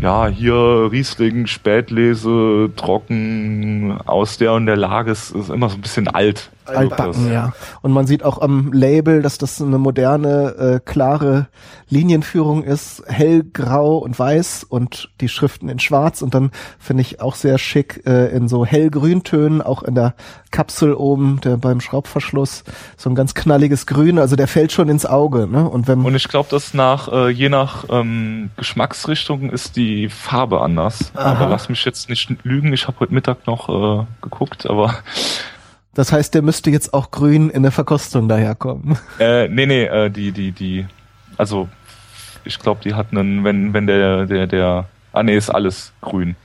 B: ja, hier Riesling, Spätlese, trocken, aus der und der Lage ist, ist immer so ein bisschen alt.
A: Altbacken, ja. Und man sieht auch am Label, dass das eine moderne, äh, klare Linienführung ist, hellgrau und weiß und die Schriften in schwarz und dann finde ich auch sehr schick äh, in so hellgrüntönen, auch in der Kapsel oben der, beim Schraubverschluss, so ein ganz knalliges Grün, also der fällt schon ins Auge. Ne? Und, wenn
B: und ich glaube, dass nach, äh, je nach ähm, Geschmacksrichtung ist die Farbe anders. Aha. Aber lass mich jetzt nicht lügen, ich habe heute Mittag noch äh, geguckt, aber
A: das heißt, der müsste jetzt auch grün in der Verkostung daherkommen. <laughs>
B: Äh, nee, nee, äh, die, die, die, also ich glaube, die hat einen, wenn, wenn der, der, der, ah nee, ist alles grün.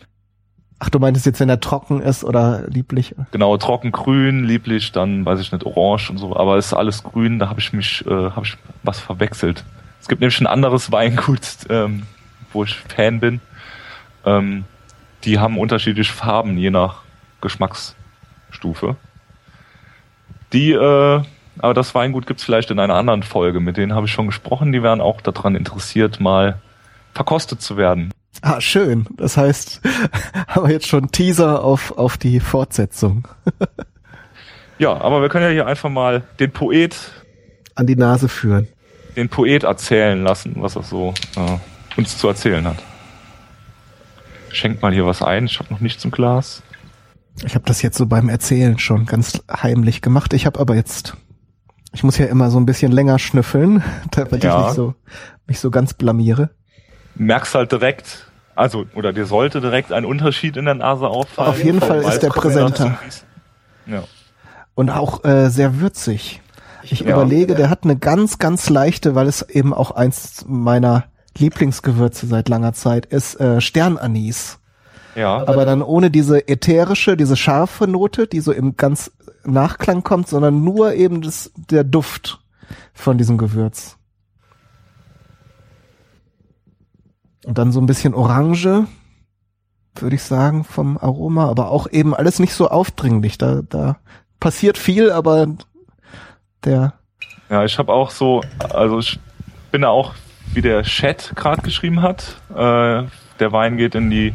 A: Ach, du meintest jetzt, wenn er trocken ist oder lieblich?
B: Genau, trocken grün, lieblich, dann weiß ich nicht, orange und so, aber ist alles grün, da habe ich mich, äh, habe ich was verwechselt. Es gibt nämlich ein anderes Weingut, ähm, wo ich Fan bin. Ähm, die haben unterschiedliche Farben, je nach Geschmacksstufe. Die, äh, aber das Weingut gibt's vielleicht in einer anderen Folge. Mit denen habe ich schon gesprochen. Die wären auch daran interessiert, mal verkostet zu werden.
A: Ah, schön. Das heißt, <laughs> haben wir jetzt schon Teaser auf, auf die Fortsetzung. <laughs>
B: ja, aber wir können ja hier einfach mal den Poet
A: an die Nase führen.
B: Den Poet erzählen lassen, was er so äh, uns zu erzählen hat. Schenkt mal hier was ein. Ich habe noch nichts im Glas.
A: Ich habe das jetzt so beim Erzählen schon ganz heimlich gemacht. Ich habe aber jetzt, ich muss ja immer so ein bisschen länger schnüffeln, <laughs> damit ja. ich nicht so, mich so ganz blamiere.
B: Merkst halt direkt, also, oder dir sollte direkt ein Unterschied in der Nase auffallen.
A: Auf jeden Fall ist der präsenter. Ja. Und auch äh, sehr würzig. Ich ja. überlege, der hat eine ganz, ganz leichte, weil es eben auch eins meiner Lieblingsgewürze seit langer Zeit ist, äh, Sternanis. Ja. Aber dann ohne diese ätherische, diese scharfe Note, die so im ganz Nachklang kommt, sondern nur eben das, der Duft von diesem Gewürz. Und dann so ein bisschen Orange, würde ich sagen, vom Aroma, aber auch eben alles nicht so aufdringlich. Da, da passiert viel, aber der.
B: Ja, ich habe auch so, also ich bin da auch, wie der Chat gerade geschrieben hat. Äh, der Wein geht in die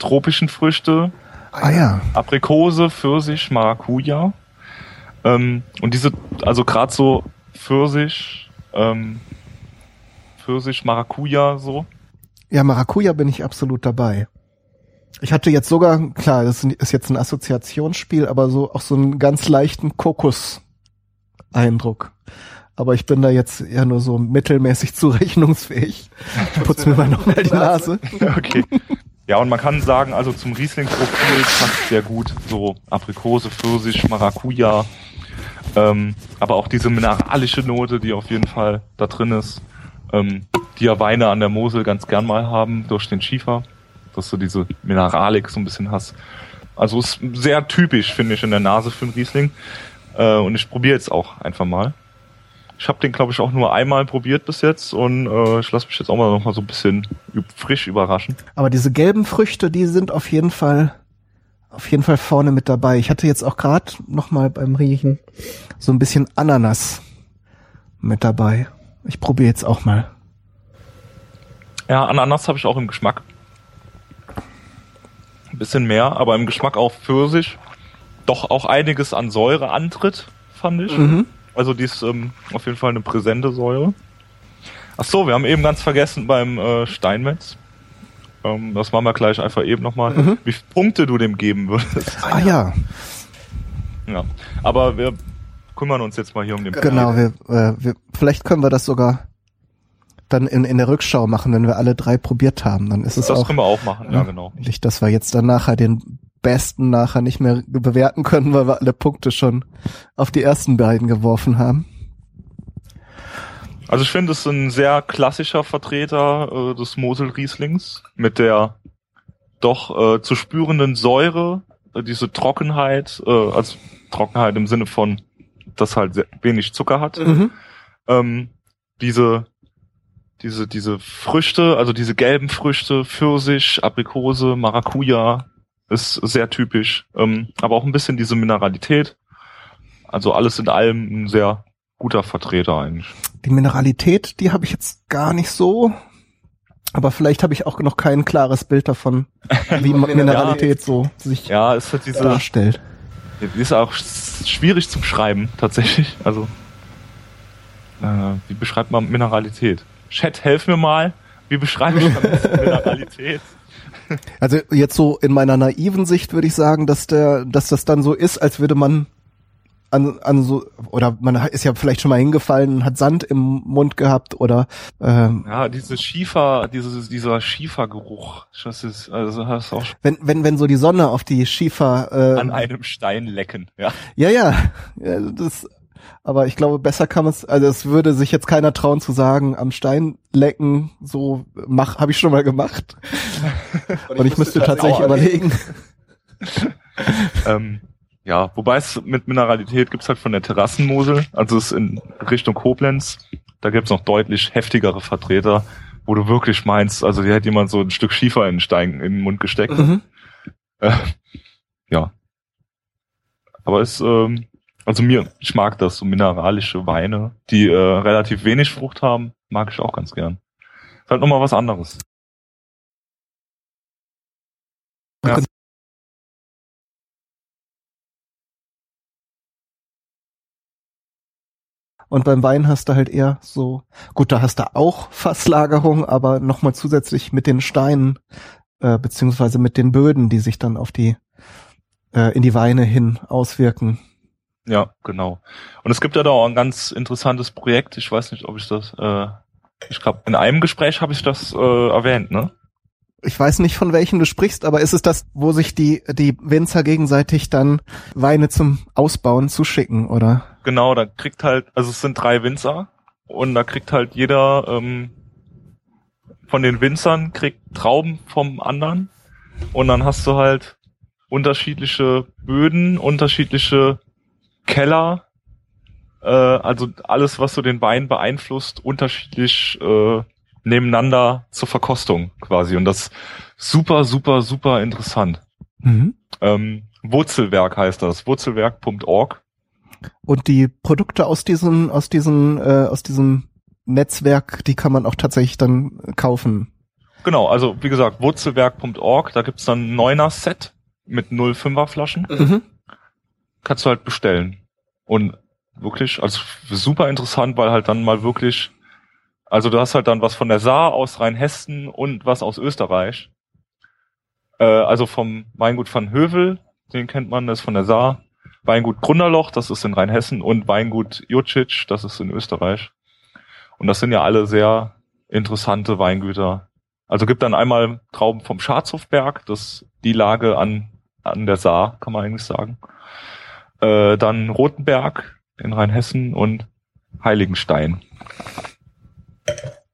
B: tropischen Früchte.
A: Ah ja.
B: Aprikose, Pfirsich, Maracuja. Ähm, und diese, also gerade so Pfirsich, ähm, Pfirsich, Maracuja so.
A: Ja, Maracuja bin ich absolut dabei. Ich hatte jetzt sogar, klar, das ist jetzt ein Assoziationsspiel, aber so auch so einen ganz leichten Kokos-Eindruck. Aber ich bin da jetzt eher nur so mittelmäßig <laughs> zurechnungsfähig. Ich putze mir mal nochmal die <laughs> Nase.
B: Okay. Ja, und man kann sagen, also zum Riesling-Profil passt sehr gut so Aprikose, Pfirsich, Maracuja, ähm, aber auch diese mineralische Note, die auf jeden Fall da drin ist, ähm, die ja Weine an der Mosel ganz gern mal haben durch den Schiefer, dass du diese Mineralik so ein bisschen hast. Also ist sehr typisch, finde ich, in der Nase für einen Riesling. Äh, und ich probiere jetzt auch einfach mal. Ich habe den, glaube ich, auch nur einmal probiert bis jetzt und äh, ich lasse mich jetzt auch mal noch mal so ein bisschen frisch überraschen.
A: Aber diese gelben Früchte, die sind auf jeden Fall auf jeden Fall vorne mit dabei. Ich hatte jetzt auch gerade noch mal beim Riechen so ein bisschen Ananas mit dabei. Ich probiere jetzt auch mal.
B: Ja, Ananas habe ich auch im Geschmack. Ein bisschen mehr, aber im Geschmack auch Pfirsich. Doch auch einiges an Säure antritt, fand ich. Mhm. Also die ist ähm, auf jeden Fall eine präsente Säure. Ach so, wir haben eben ganz vergessen beim äh, Steinmetz. Ähm, das machen wir gleich einfach eben nochmal. Mhm. Wie viele Punkte du dem geben würdest.
A: Ah ja.
B: Ja, aber wir kümmern uns jetzt mal hier um den
A: Genau, wir, äh, wir, vielleicht können wir das sogar dann in, in der Rückschau machen, wenn wir alle drei probiert haben. Dann ist es
B: das
A: auch.
B: Das können wir auch machen, ja, genau.
A: Nicht, dass wir jetzt dann nachher den besten nachher nicht mehr bewerten können, weil wir alle Punkte schon auf die ersten beiden geworfen haben.
B: Also ich finde, es ist ein sehr klassischer Vertreter äh, des Mosel-Rieslings mit der doch äh, zu spürenden Säure, äh, diese Trockenheit, äh, also Trockenheit im Sinne von, dass halt sehr wenig Zucker hat. Mhm. Ähm, diese diese diese Früchte, also diese gelben Früchte, Pfirsich, Aprikose, Maracuja, ist sehr typisch. Ähm, aber auch ein bisschen diese Mineralität. Also alles in allem ein sehr guter Vertreter eigentlich.
A: Die Mineralität, die habe ich jetzt gar nicht so. Aber vielleicht habe ich auch noch kein klares Bild davon, <laughs> wie Mineralität ja, so sich
B: ja, es hat diese,
A: darstellt.
B: Die ist auch schwierig zum Schreiben, tatsächlich. Also, äh, wie beschreibt man Mineralität? Chat, helf mir mal. Wie beschreibe ich <laughs> Mineralität?
A: Also jetzt so in meiner naiven Sicht würde ich sagen, dass der, dass das dann so ist, als würde man an, an so oder man ist ja vielleicht schon mal hingefallen hat Sand im Mund gehabt oder
B: ähm, ja diese Schiefer dieses dieser Schiefergeruch das ist also hast auch
A: wenn wenn wenn so die Sonne auf die Schiefer
B: äh, an einem Stein lecken ja.
A: Ja ja, ja das aber ich glaube, besser kann man es, also es würde sich jetzt keiner trauen zu sagen, am Stein lecken, so mach, habe ich schon mal gemacht. <laughs> Und ich, Und ich müsste tatsächlich überlegen. <laughs>
B: ähm, ja, wobei es mit Mineralität gibt's halt von der Terrassenmosel, also es ist in Richtung Koblenz, da gibt's noch deutlich heftigere Vertreter, wo du wirklich meinst, also hier hätte jemand so ein Stück Schiefer in den Stein in den Mund gesteckt. Mhm. Äh, ja. Aber es ähm, also mir, ich mag das, so mineralische Weine, die äh, relativ wenig Frucht haben, mag ich auch ganz gern. Ist halt nochmal was anderes. Ja.
A: Und beim Wein hast du halt eher so, gut, da hast du auch Fasslagerung, aber nochmal zusätzlich mit den Steinen, äh, beziehungsweise mit den Böden, die sich dann auf die, äh, in die Weine hin auswirken.
B: Ja, genau. Und es gibt ja da auch ein ganz interessantes Projekt. Ich weiß nicht, ob ich das, äh, ich glaube, in einem Gespräch habe ich das äh, erwähnt, ne?
A: Ich weiß nicht, von welchem du sprichst, aber ist es das, wo sich die, die Winzer gegenseitig dann Weine zum Ausbauen zuschicken, oder?
B: Genau, da kriegt halt, also es sind drei Winzer und da kriegt halt jeder ähm, von den Winzern kriegt Trauben vom anderen und dann hast du halt unterschiedliche Böden, unterschiedliche Keller, äh, also alles, was so den Wein beeinflusst, unterschiedlich äh, nebeneinander zur Verkostung quasi. Und das super, super, super interessant. Mhm. Ähm, Wurzelwerk heißt das, wurzelwerk.org.
A: Und die Produkte aus diesem, aus diesem, äh, aus diesem Netzwerk, die kann man auch tatsächlich dann kaufen.
B: Genau, also wie gesagt, wurzelwerk.org, da gibt's dann ein Neuner-Set mit 0,5er Flaschen. Mhm. Kannst du halt bestellen. Und wirklich, also super interessant, weil halt dann mal wirklich, also du hast halt dann was von der Saar aus Rheinhessen und was aus Österreich. Äh, also vom Weingut van Hövel, den kennt man, das ist von der Saar. Weingut Grunderloch, das ist in Rheinhessen und Weingut Jucic, das ist in Österreich. Und das sind ja alle sehr interessante Weingüter. Also gibt dann einmal Trauben vom Schatzhofberg, das die Lage an, an der Saar, kann man eigentlich sagen. Äh, dann Rotenberg in Rheinhessen und Heiligenstein.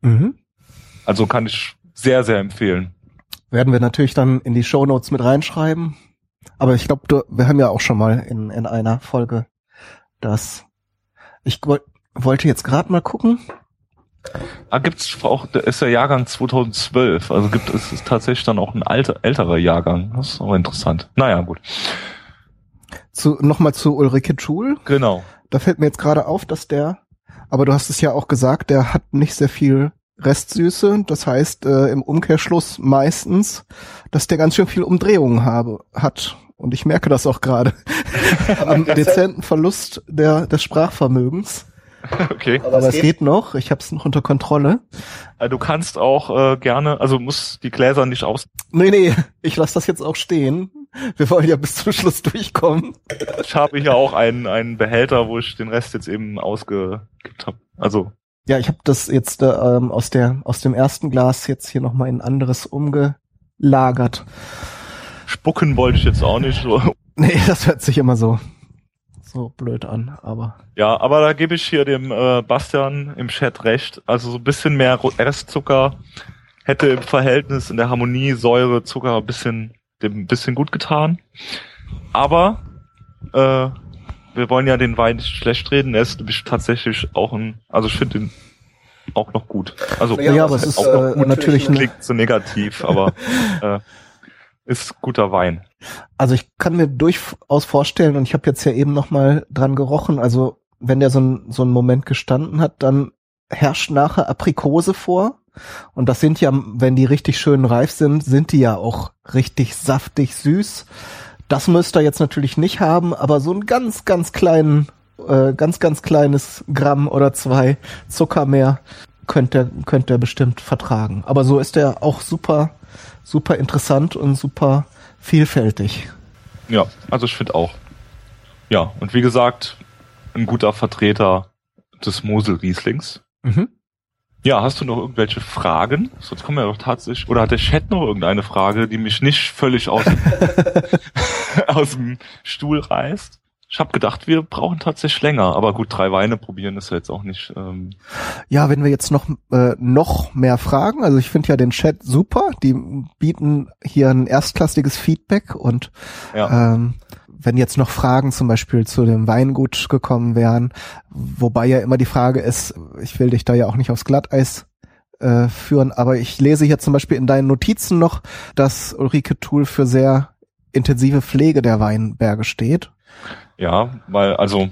B: Mhm. Also kann ich sehr, sehr empfehlen.
A: Werden wir natürlich dann in die Show Notes mit reinschreiben. Aber ich glaube, wir haben ja auch schon mal in, in einer Folge das. Ich wollte jetzt gerade mal gucken.
B: Ah, gibt's auch, der ist der Jahrgang 2012, also gibt es ist tatsächlich dann auch ein alter, älterer Jahrgang. Das ist auch interessant. Naja, gut.
A: Zu, nochmal zu Ulrike Schul.
B: Genau.
A: Da fällt mir jetzt gerade auf, dass der, aber du hast es ja auch gesagt, der hat nicht sehr viel Restsüße. Das heißt äh, im Umkehrschluss meistens, dass der ganz schön viel Umdrehungen habe, hat. Und ich merke das auch gerade <laughs> am dezenten Verlust der, des Sprachvermögens.
B: Okay.
A: Aber, Aber es geht? geht noch. Ich habe es noch unter Kontrolle.
B: Äh, du kannst auch äh, gerne, also muss die Gläser nicht aus.
A: Nee, nee, ich lasse das jetzt auch stehen. <laughs> Wir wollen ja bis zum Schluss durchkommen.
B: Ich habe hier auch einen, einen Behälter, wo ich den Rest jetzt eben ausgekippt habe. Also
A: ja, ich habe das jetzt äh, ähm, aus der aus dem ersten Glas jetzt hier nochmal in ein anderes umgelagert.
B: Spucken wollte ich jetzt auch nicht <laughs> so.
A: Nee, das hört sich immer so so blöd an, aber.
B: Ja, aber da gebe ich hier dem äh, Bastian im Chat recht. Also so ein bisschen mehr Restzucker hätte im Verhältnis in der Harmonie Säure, Zucker ein bisschen dem ein bisschen gut getan. Aber äh, wir wollen ja den Wein nicht schlecht reden. Er ist tatsächlich auch ein, also ich finde ihn auch noch gut. Also
A: ja, aber es ist auch noch äh, gut. natürlich
B: klingt so negativ, aber <laughs> äh, ist guter Wein.
A: Also ich kann mir durchaus vorstellen und ich habe jetzt ja eben noch mal dran gerochen. Also wenn der so ein so ein Moment gestanden hat, dann herrscht nachher Aprikose vor. Und das sind ja, wenn die richtig schön reif sind, sind die ja auch richtig saftig süß. Das müsst ihr jetzt natürlich nicht haben, aber so einen ganz, ganz kleinen, äh, ganz, ganz kleines Gramm oder zwei Zucker mehr könnt ihr, könnt ihr bestimmt vertragen. Aber so ist er auch super, super interessant und super vielfältig.
B: Ja, also ich finde auch. Ja, und wie gesagt, ein guter Vertreter des Mosel-Rieslings. Mhm. Ja, hast du noch irgendwelche Fragen? Sonst kommen wir doch tatsächlich. Oder hat der Chat noch irgendeine Frage, die mich nicht völlig aus, <laughs> aus dem Stuhl reißt? Ich habe gedacht, wir brauchen tatsächlich länger, aber gut, drei Weine probieren ist ja jetzt auch nicht. Ähm
A: ja, wenn wir jetzt noch äh, noch mehr Fragen, also ich finde ja den Chat super, die bieten hier ein erstklassiges Feedback und ja. ähm, wenn jetzt noch Fragen zum Beispiel zu dem Weingut gekommen wären, wobei ja immer die Frage ist, ich will dich da ja auch nicht aufs Glatteis äh, führen, aber ich lese hier zum Beispiel in deinen Notizen noch, dass Ulrike Tool für sehr intensive Pflege der Weinberge steht.
B: Ja, weil also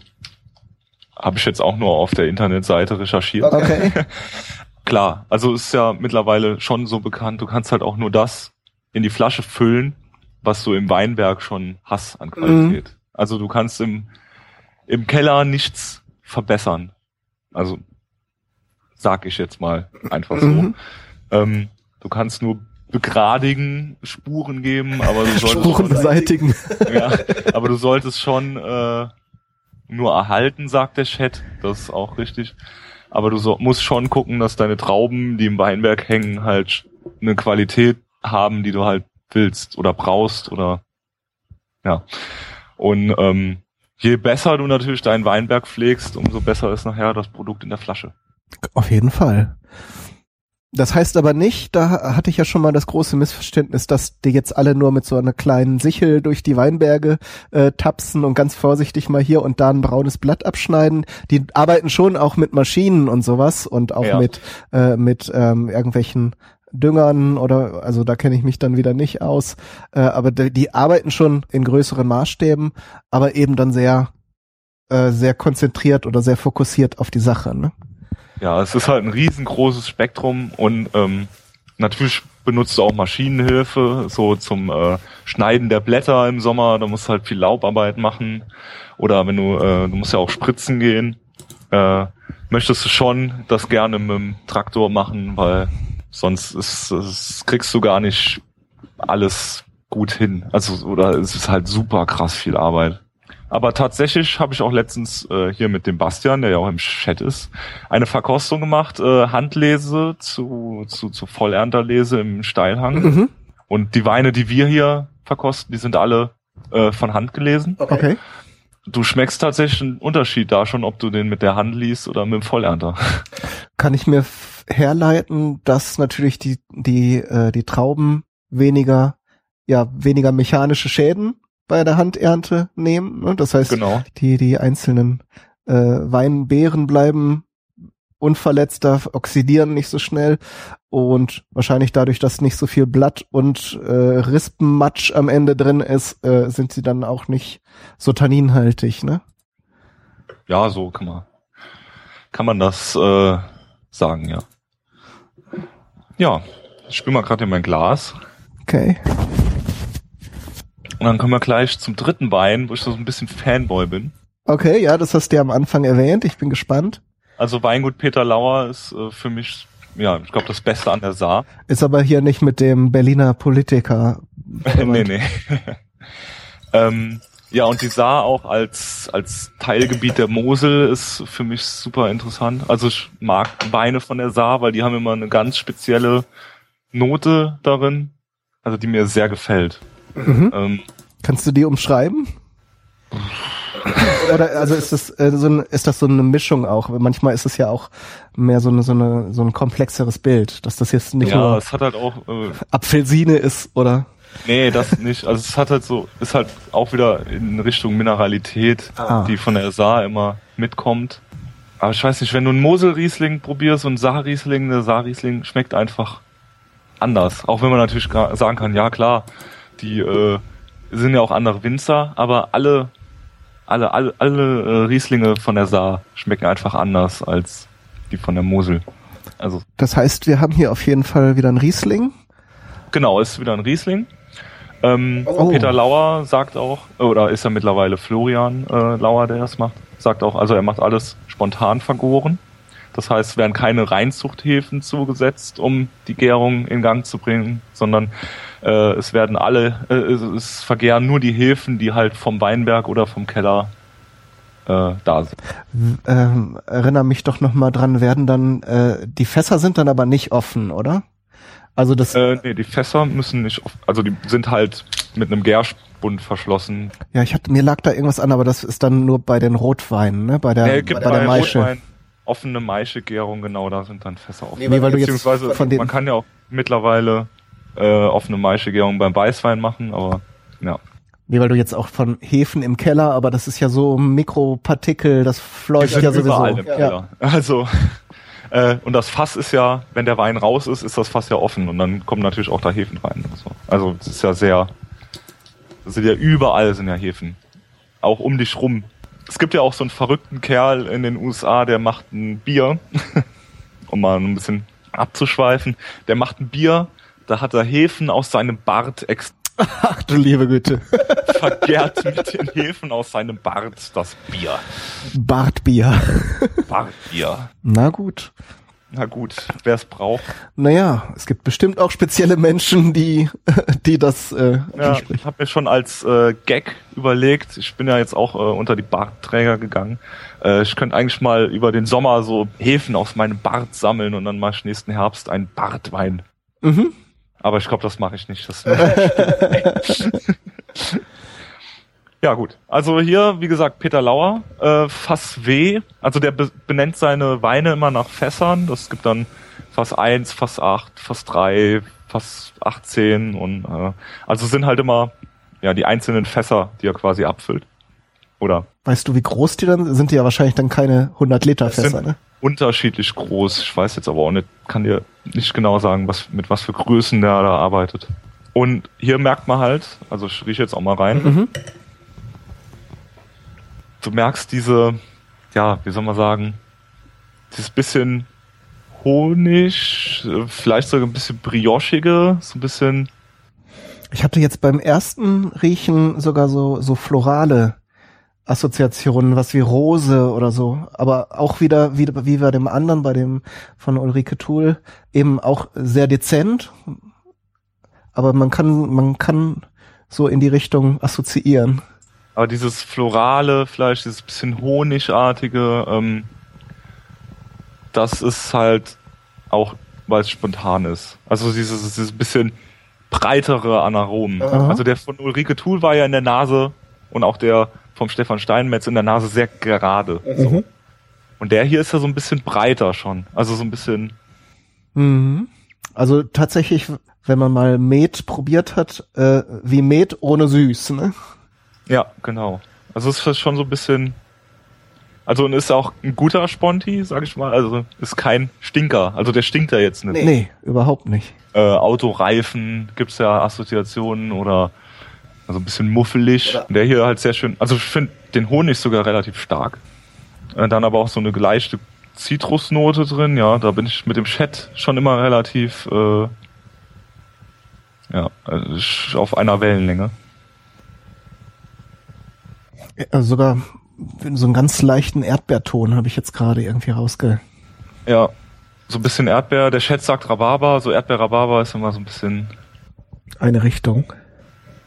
B: habe ich jetzt auch nur auf der Internetseite recherchiert.
A: Okay. <laughs>
B: Klar, also ist ja mittlerweile schon so bekannt, du kannst halt auch nur das in die Flasche füllen, was du im Weinberg schon hast an Qualität. Mhm. Also du kannst im, im Keller nichts verbessern. Also sag ich jetzt mal einfach so. Mhm. Ähm, du kannst nur begradigen, Spuren geben, aber du <laughs> solltest
A: Spuren beseitigen. <laughs>
B: ja, aber du solltest schon äh, nur erhalten, sagt der Chat. Das ist auch richtig. Aber du so, musst schon gucken, dass deine Trauben, die im Weinberg hängen, halt eine Qualität haben, die du halt willst oder brauchst oder ja. Und ähm, je besser du natürlich deinen Weinberg pflegst, umso besser ist nachher das Produkt in der Flasche.
A: Auf jeden Fall. Das heißt aber nicht, da hatte ich ja schon mal das große Missverständnis, dass die jetzt alle nur mit so einer kleinen Sichel durch die Weinberge äh, tapsen und ganz vorsichtig mal hier und da ein braunes Blatt abschneiden. Die arbeiten schon auch mit Maschinen und sowas und auch ja. mit äh, mit ähm, irgendwelchen Düngern oder also da kenne ich mich dann wieder nicht aus. Äh, aber die, die arbeiten schon in größeren Maßstäben, aber eben dann sehr äh, sehr konzentriert oder sehr fokussiert auf die Sache. Ne?
B: Ja, es ist halt ein riesengroßes Spektrum und ähm, natürlich benutzt du auch Maschinenhilfe, so zum äh, Schneiden der Blätter im Sommer, da musst du halt viel Laubarbeit machen. Oder wenn du, äh, du musst ja auch spritzen gehen, äh, möchtest du schon das gerne mit dem Traktor machen, weil sonst ist, ist, kriegst du gar nicht alles gut hin. Also, oder es ist halt super krass viel Arbeit. Aber tatsächlich habe ich auch letztens äh, hier mit dem Bastian, der ja auch im Chat ist, eine Verkostung gemacht, äh, Handlese zu, zu, zu Vollernterlese im Steilhang. Mhm. Und die Weine, die wir hier verkosten, die sind alle äh, von Hand gelesen.
A: Okay.
B: Du schmeckst tatsächlich einen Unterschied da schon, ob du den mit der Hand liest oder mit dem Vollernter.
A: Kann ich mir herleiten, dass natürlich die, die, äh, die Trauben weniger, ja, weniger mechanische Schäden bei der Handernte nehmen. Ne? Das heißt, genau. die, die einzelnen äh, Weinbeeren bleiben unverletzter, oxidieren nicht so schnell und wahrscheinlich dadurch, dass nicht so viel Blatt und äh, Rispenmatsch am Ende drin ist, äh, sind sie dann auch nicht so tanninhaltig, ne?
B: Ja, so kann man kann man das äh, sagen, ja. Ja, ich spüre mal gerade in mein Glas.
A: Okay.
B: Und dann kommen wir gleich zum dritten Wein, wo ich so ein bisschen Fanboy bin.
A: Okay, ja, das hast du ja am Anfang erwähnt. Ich bin gespannt.
B: Also Weingut Peter Lauer ist äh, für mich, ja, ich glaube, das Beste an der Saar.
A: Ist aber hier nicht mit dem Berliner Politiker. <laughs>
B: nee, nee. <laughs> ähm, ja, und die Saar auch als, als Teilgebiet der Mosel ist für mich super interessant. Also ich mag Weine von der Saar, weil die haben immer eine ganz spezielle Note darin, also die mir sehr gefällt.
A: Mhm. Ähm, Kannst du die umschreiben? Oder also ist das äh, so ein, ist das so eine Mischung auch? Manchmal ist es ja auch mehr so eine so eine so ein komplexeres Bild, dass das jetzt nicht ja, nur
B: es hat halt auch
A: äh, Apfelsine ist oder
B: Nee, das nicht. Also es hat halt so, ist halt auch wieder in Richtung Mineralität, ah. die von der Saar immer mitkommt. Aber ich weiß nicht, wenn du einen Mosel-Riesling probierst und einen Saar-Riesling, der Saar-Riesling schmeckt einfach anders. Auch wenn man natürlich sagen kann, ja klar, die äh, sind ja auch andere Winzer, aber alle, alle, alle, alle äh, Rieslinge von der Saar schmecken einfach anders als die von der Mosel. Also.
A: Das heißt, wir haben hier auf jeden Fall wieder ein Riesling.
B: Genau, ist wieder ein Riesling. Ähm, oh. Peter Lauer sagt auch, oder ist ja mittlerweile Florian äh, Lauer, der das macht, sagt auch, also er macht alles spontan vergoren. Das heißt, es werden keine Reinzuchthäfen zugesetzt, um die Gärung in Gang zu bringen, sondern äh, es werden alle, äh, es vergären nur die Hefen, die halt vom Weinberg oder vom Keller äh, da sind.
A: Ähm, erinnere mich doch nochmal dran, werden dann, äh, die Fässer sind dann aber nicht offen, oder? Also das.
B: Äh, nee, die Fässer müssen nicht, offen, also die sind halt mit einem Gärspund verschlossen.
A: Ja, ich hatte, mir lag da irgendwas an, aber das ist dann nur bei den Rotweinen, ne? Bei der, nee,
B: gibt
A: bei,
B: bei der Maische. Rotwein offene Maische-Gärung, genau, da sind dann Fässer offen.
A: Nee, weil du jetzt von
B: man kann ja auch mittlerweile äh, offene Maischegärung beim Weißwein machen, aber ja.
A: Nee, weil du jetzt auch von Hefen im Keller, aber das ist ja so Mikropartikel, das fleucht ja sowieso. Im
B: ja. Keller. Also äh, und das Fass ist ja, wenn der Wein raus ist, ist das Fass ja offen und dann kommen natürlich auch da Hefen rein. So. Also es ist ja sehr, sind ja überall sind ja Hefen, auch um dich rum. Es gibt ja auch so einen verrückten Kerl in den USA, der macht ein Bier, <laughs> um mal ein bisschen abzuschweifen. Der macht ein Bier da hat er Hefen aus seinem Bart extra.
A: Ach du liebe Güte.
B: Vergärt mit den Hefen aus seinem Bart das Bier.
A: Bartbier.
B: Bartbier.
A: Na gut.
B: Na gut, wer es braucht.
A: Naja, es gibt bestimmt auch spezielle Menschen, die, die das äh,
B: ja, Ich habe mir schon als äh, Gag überlegt, ich bin ja jetzt auch äh, unter die Bartträger gegangen. Äh, ich könnte eigentlich mal über den Sommer so Hefen aus meinem Bart sammeln und dann mal nächsten Herbst einen Bartwein mhm. Aber ich glaube, das mache ich nicht. <laughs> <laughs> ja gut. Also hier, wie gesagt, Peter Lauer, äh, Fass W. Also der be benennt seine Weine immer nach Fässern. Das gibt dann Fass 1, Fass 8, Fass 3, Fass 18 und äh, also sind halt immer ja die einzelnen Fässer, die er quasi abfüllt. Oder?
A: Weißt du, wie groß die dann sind? Die ja wahrscheinlich dann keine 100 Liter Fässer, ne?
B: Unterschiedlich groß. Ich weiß jetzt aber auch nicht, kann dir nicht genau sagen, was, mit was für Größen der da arbeitet. Und hier merkt man halt, also ich rieche jetzt auch mal rein, mhm. du merkst diese, ja, wie soll man sagen, dieses bisschen Honig, vielleicht sogar ein bisschen briochige, so ein bisschen.
A: Ich hatte jetzt beim ersten Riechen sogar so, so florale Assoziationen, was wie Rose oder so, aber auch wieder, wie, wie bei dem anderen, bei dem von Ulrike Thul, eben auch sehr dezent, aber man kann, man kann so in die Richtung assoziieren.
B: Aber dieses florale, vielleicht dieses bisschen honigartige, ähm, das ist halt auch, weil es spontan ist. Also dieses, dieses bisschen breitere an Aromen. Aha. Also der von Ulrike Thul war ja in der Nase und auch der vom Stefan Steinmetz in der Nase sehr gerade. Mhm. So. Und der hier ist ja so ein bisschen breiter schon. Also so ein bisschen.
A: Mhm. Also tatsächlich, wenn man mal Met probiert hat, äh, wie Met ohne süß, ne?
B: Ja, genau. Also es ist schon so ein bisschen. Also und ist auch ein guter Sponti, sag ich mal. Also ist kein Stinker. Also der stinkt ja jetzt nicht.
A: Nee, überhaupt nicht.
B: Äh, Autoreifen gibt's ja Assoziationen oder also ein bisschen muffelig. Ja. Der hier halt sehr schön. Also ich finde den Honig sogar relativ stark. Äh, dann aber auch so eine geleichte Zitrusnote drin. Ja, da bin ich mit dem Chat schon immer relativ äh, ja, äh, auf einer Wellenlänge.
A: Ja, sogar so einen ganz leichten Erdbeerton habe ich jetzt gerade irgendwie rausge.
B: Ja, so ein bisschen Erdbeer. Der Chat sagt Rhabarber, so Erdbeer-Rhabarber ist immer so ein bisschen.
A: Eine Richtung.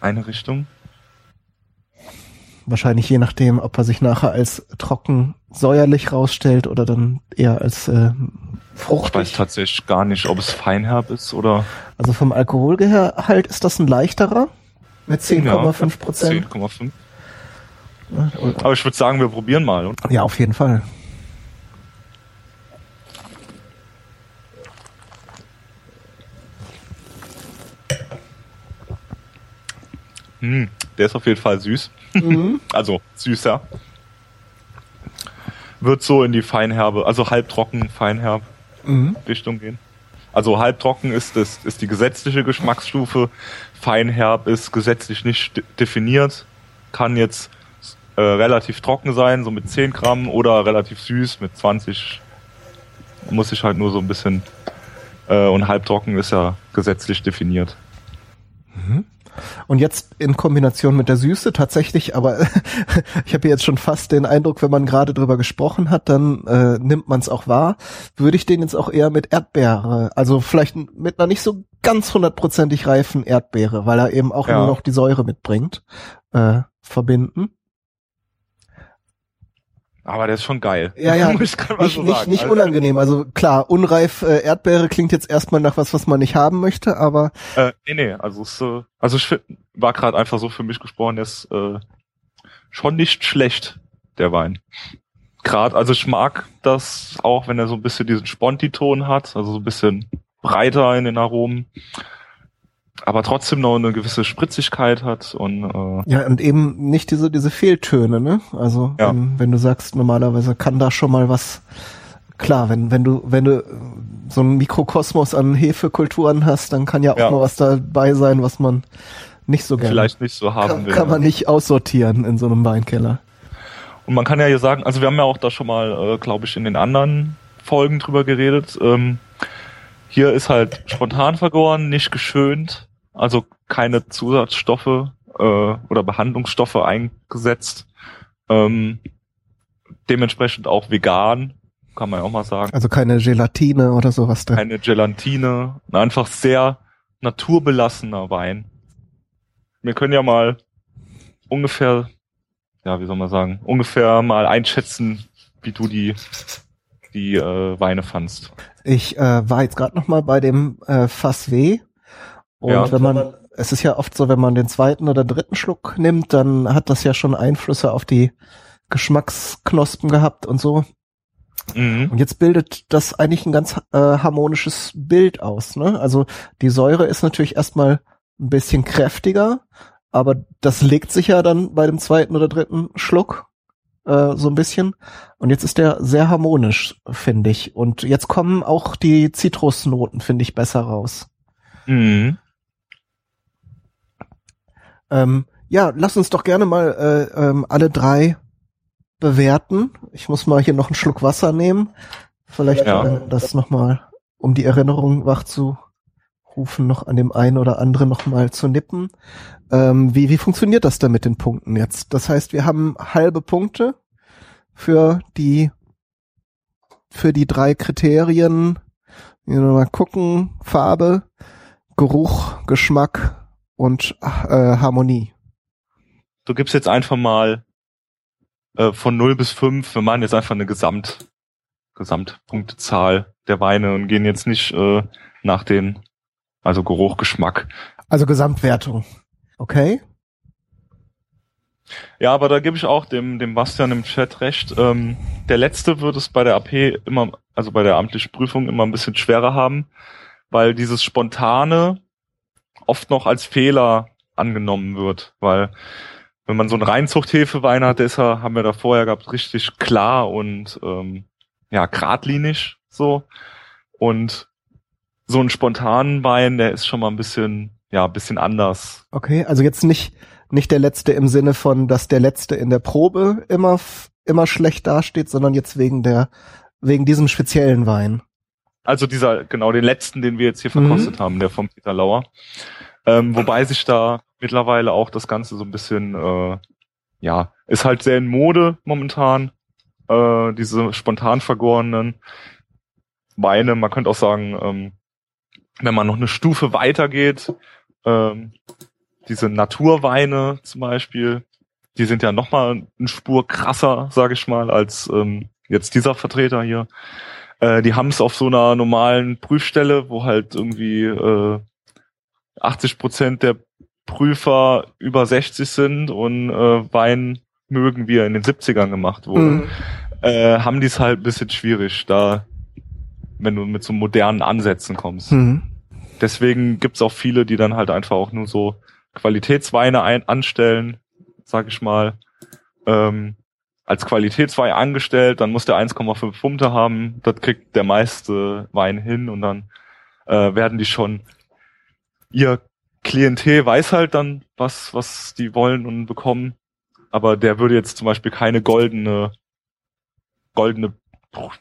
B: Eine Richtung.
A: Wahrscheinlich je nachdem, ob er sich nachher als trocken säuerlich rausstellt oder dann eher als äh, fruchtig.
B: Ich weiß tatsächlich gar nicht, ob es feinherb ist oder.
A: Also vom Alkoholgehalt ist das ein leichterer mit 10,5 Prozent.
B: Ja, 10,5. Aber ich würde sagen, wir probieren mal.
A: Ja, auf jeden Fall.
B: Hm, der ist auf jeden Fall süß. Mhm. <laughs> also süßer. Wird so in die Feinherbe, also halbtrocken, feinherb mhm. Richtung gehen. Also halbtrocken ist das ist die gesetzliche Geschmacksstufe. Feinherb ist gesetzlich nicht definiert. Kann jetzt äh, relativ trocken sein, so mit 10 Gramm, oder relativ süß mit 20. Muss ich halt nur so ein bisschen. Äh, und halbtrocken ist ja gesetzlich definiert.
A: Mhm. Und jetzt in Kombination mit der Süße tatsächlich, aber <laughs> ich habe jetzt schon fast den Eindruck, wenn man gerade drüber gesprochen hat, dann äh, nimmt man es auch wahr. Würde ich den jetzt auch eher mit Erdbeere, also vielleicht mit einer nicht so ganz hundertprozentig reifen Erdbeere, weil er eben auch ja. nur noch die Säure mitbringt, äh, verbinden.
B: Aber der ist schon geil.
A: Ja, ja. <laughs> nicht, so nicht, nicht also, unangenehm. Also klar, unreif äh, Erdbeere klingt jetzt erstmal nach was, was man nicht haben möchte, aber.
B: Äh, nee, nee, also es, äh, also ich war gerade einfach so für mich gesprochen, der ist äh, schon nicht schlecht, der Wein. Gerade, also ich mag das auch, wenn er so ein bisschen diesen Sponti-Ton hat, also so ein bisschen breiter in den Aromen aber trotzdem noch eine gewisse Spritzigkeit hat und
A: äh, ja und eben nicht diese diese Fehltöne ne also ja. wenn, wenn du sagst normalerweise kann da schon mal was klar wenn wenn du wenn du so einen Mikrokosmos an Hefekulturen hast dann kann ja auch ja. mal was dabei sein was man nicht so gerne
B: vielleicht nicht so haben
A: kann, will kann man nicht aussortieren in so einem Weinkeller
B: und man kann ja hier sagen also wir haben ja auch da schon mal äh, glaube ich in den anderen Folgen drüber geredet ähm, hier ist halt spontan vergoren, nicht geschönt, also keine Zusatzstoffe äh, oder Behandlungsstoffe eingesetzt. Ähm, dementsprechend auch vegan, kann man auch mal sagen.
A: Also keine Gelatine oder sowas
B: da. Keine Gelatine, einfach sehr naturbelassener Wein. Wir können ja mal ungefähr, ja, wie soll man sagen, ungefähr mal einschätzen, wie du die die äh, Weine fandst.
A: Ich äh, war jetzt gerade noch mal bei dem äh, Fass W und ja. wenn man, es ist ja oft so, wenn man den zweiten oder dritten Schluck nimmt, dann hat das ja schon Einflüsse auf die Geschmacksknospen gehabt und so. Mhm. Und jetzt bildet das eigentlich ein ganz äh, harmonisches Bild aus. Ne? Also die Säure ist natürlich erstmal ein bisschen kräftiger, aber das legt sich ja dann bei dem zweiten oder dritten Schluck äh, so ein bisschen. Und jetzt ist der sehr harmonisch, finde ich. Und jetzt kommen auch die Zitrusnoten, finde ich, besser raus. Mhm. Ähm, ja, lass uns doch gerne mal äh, ähm, alle drei bewerten. Ich muss mal hier noch einen Schluck Wasser nehmen. Vielleicht ja. äh, das nochmal um die Erinnerung wach zu rufen, noch an dem einen oder anderen noch mal zu nippen. Ähm, wie, wie funktioniert das da mit den Punkten jetzt? Das heißt, wir haben halbe Punkte für die für die drei Kriterien. Mal gucken, Farbe, Geruch, Geschmack und äh, Harmonie.
B: Du gibst jetzt einfach mal äh, von 0 bis 5, wir machen jetzt einfach eine Gesamt, Gesamtpunktezahl der Weine und gehen jetzt nicht äh, nach den, also Geruch, Geschmack.
A: Also Gesamtwertung. Okay.
B: Ja, aber da gebe ich auch dem, dem Bastian im Chat recht. Ähm, der letzte wird es bei der AP immer, also bei der amtlichen Prüfung immer ein bisschen schwerer haben, weil dieses Spontane oft noch als Fehler angenommen wird, weil wenn man so einen Reinzuchthefewein hat, ist haben wir da vorher gehabt, richtig klar und ähm, ja, geradlinig so. Und so einen spontanen Wein, der ist schon mal ein bisschen, ja, ein bisschen anders.
A: Okay, also jetzt nicht nicht der letzte im Sinne von, dass der letzte in der Probe immer immer schlecht dasteht, sondern jetzt wegen der wegen diesem speziellen Wein.
B: Also dieser genau den letzten, den wir jetzt hier verkostet mhm. haben, der vom Peter Lauer. Ähm, wobei sich da mittlerweile auch das Ganze so ein bisschen äh, ja ist halt sehr in Mode momentan äh, diese spontan vergorenen Weine. Man könnte auch sagen, ähm, wenn man noch eine Stufe weitergeht, ähm, diese Naturweine zum Beispiel, die sind ja nochmal eine Spur krasser, sage ich mal, als ähm, jetzt dieser Vertreter hier. Äh, die haben es auf so einer normalen Prüfstelle, wo halt irgendwie äh, 80 Prozent der Prüfer über 60 sind und äh, Wein mögen, wie er in den 70ern gemacht wurde, mhm. äh, haben die es halt ein bisschen schwierig, da wenn du mit so modernen Ansätzen kommst. Mhm. Deswegen gibt's auch viele, die dann halt einfach auch nur so Qualitätsweine ein, anstellen, sag ich mal, ähm, als Qualitätswein angestellt, dann muss der 1,5 Punkte haben, das kriegt der meiste Wein hin und dann äh, werden die schon ihr Klientel weiß halt dann, was, was die wollen und bekommen. Aber der würde jetzt zum Beispiel keine goldene, goldene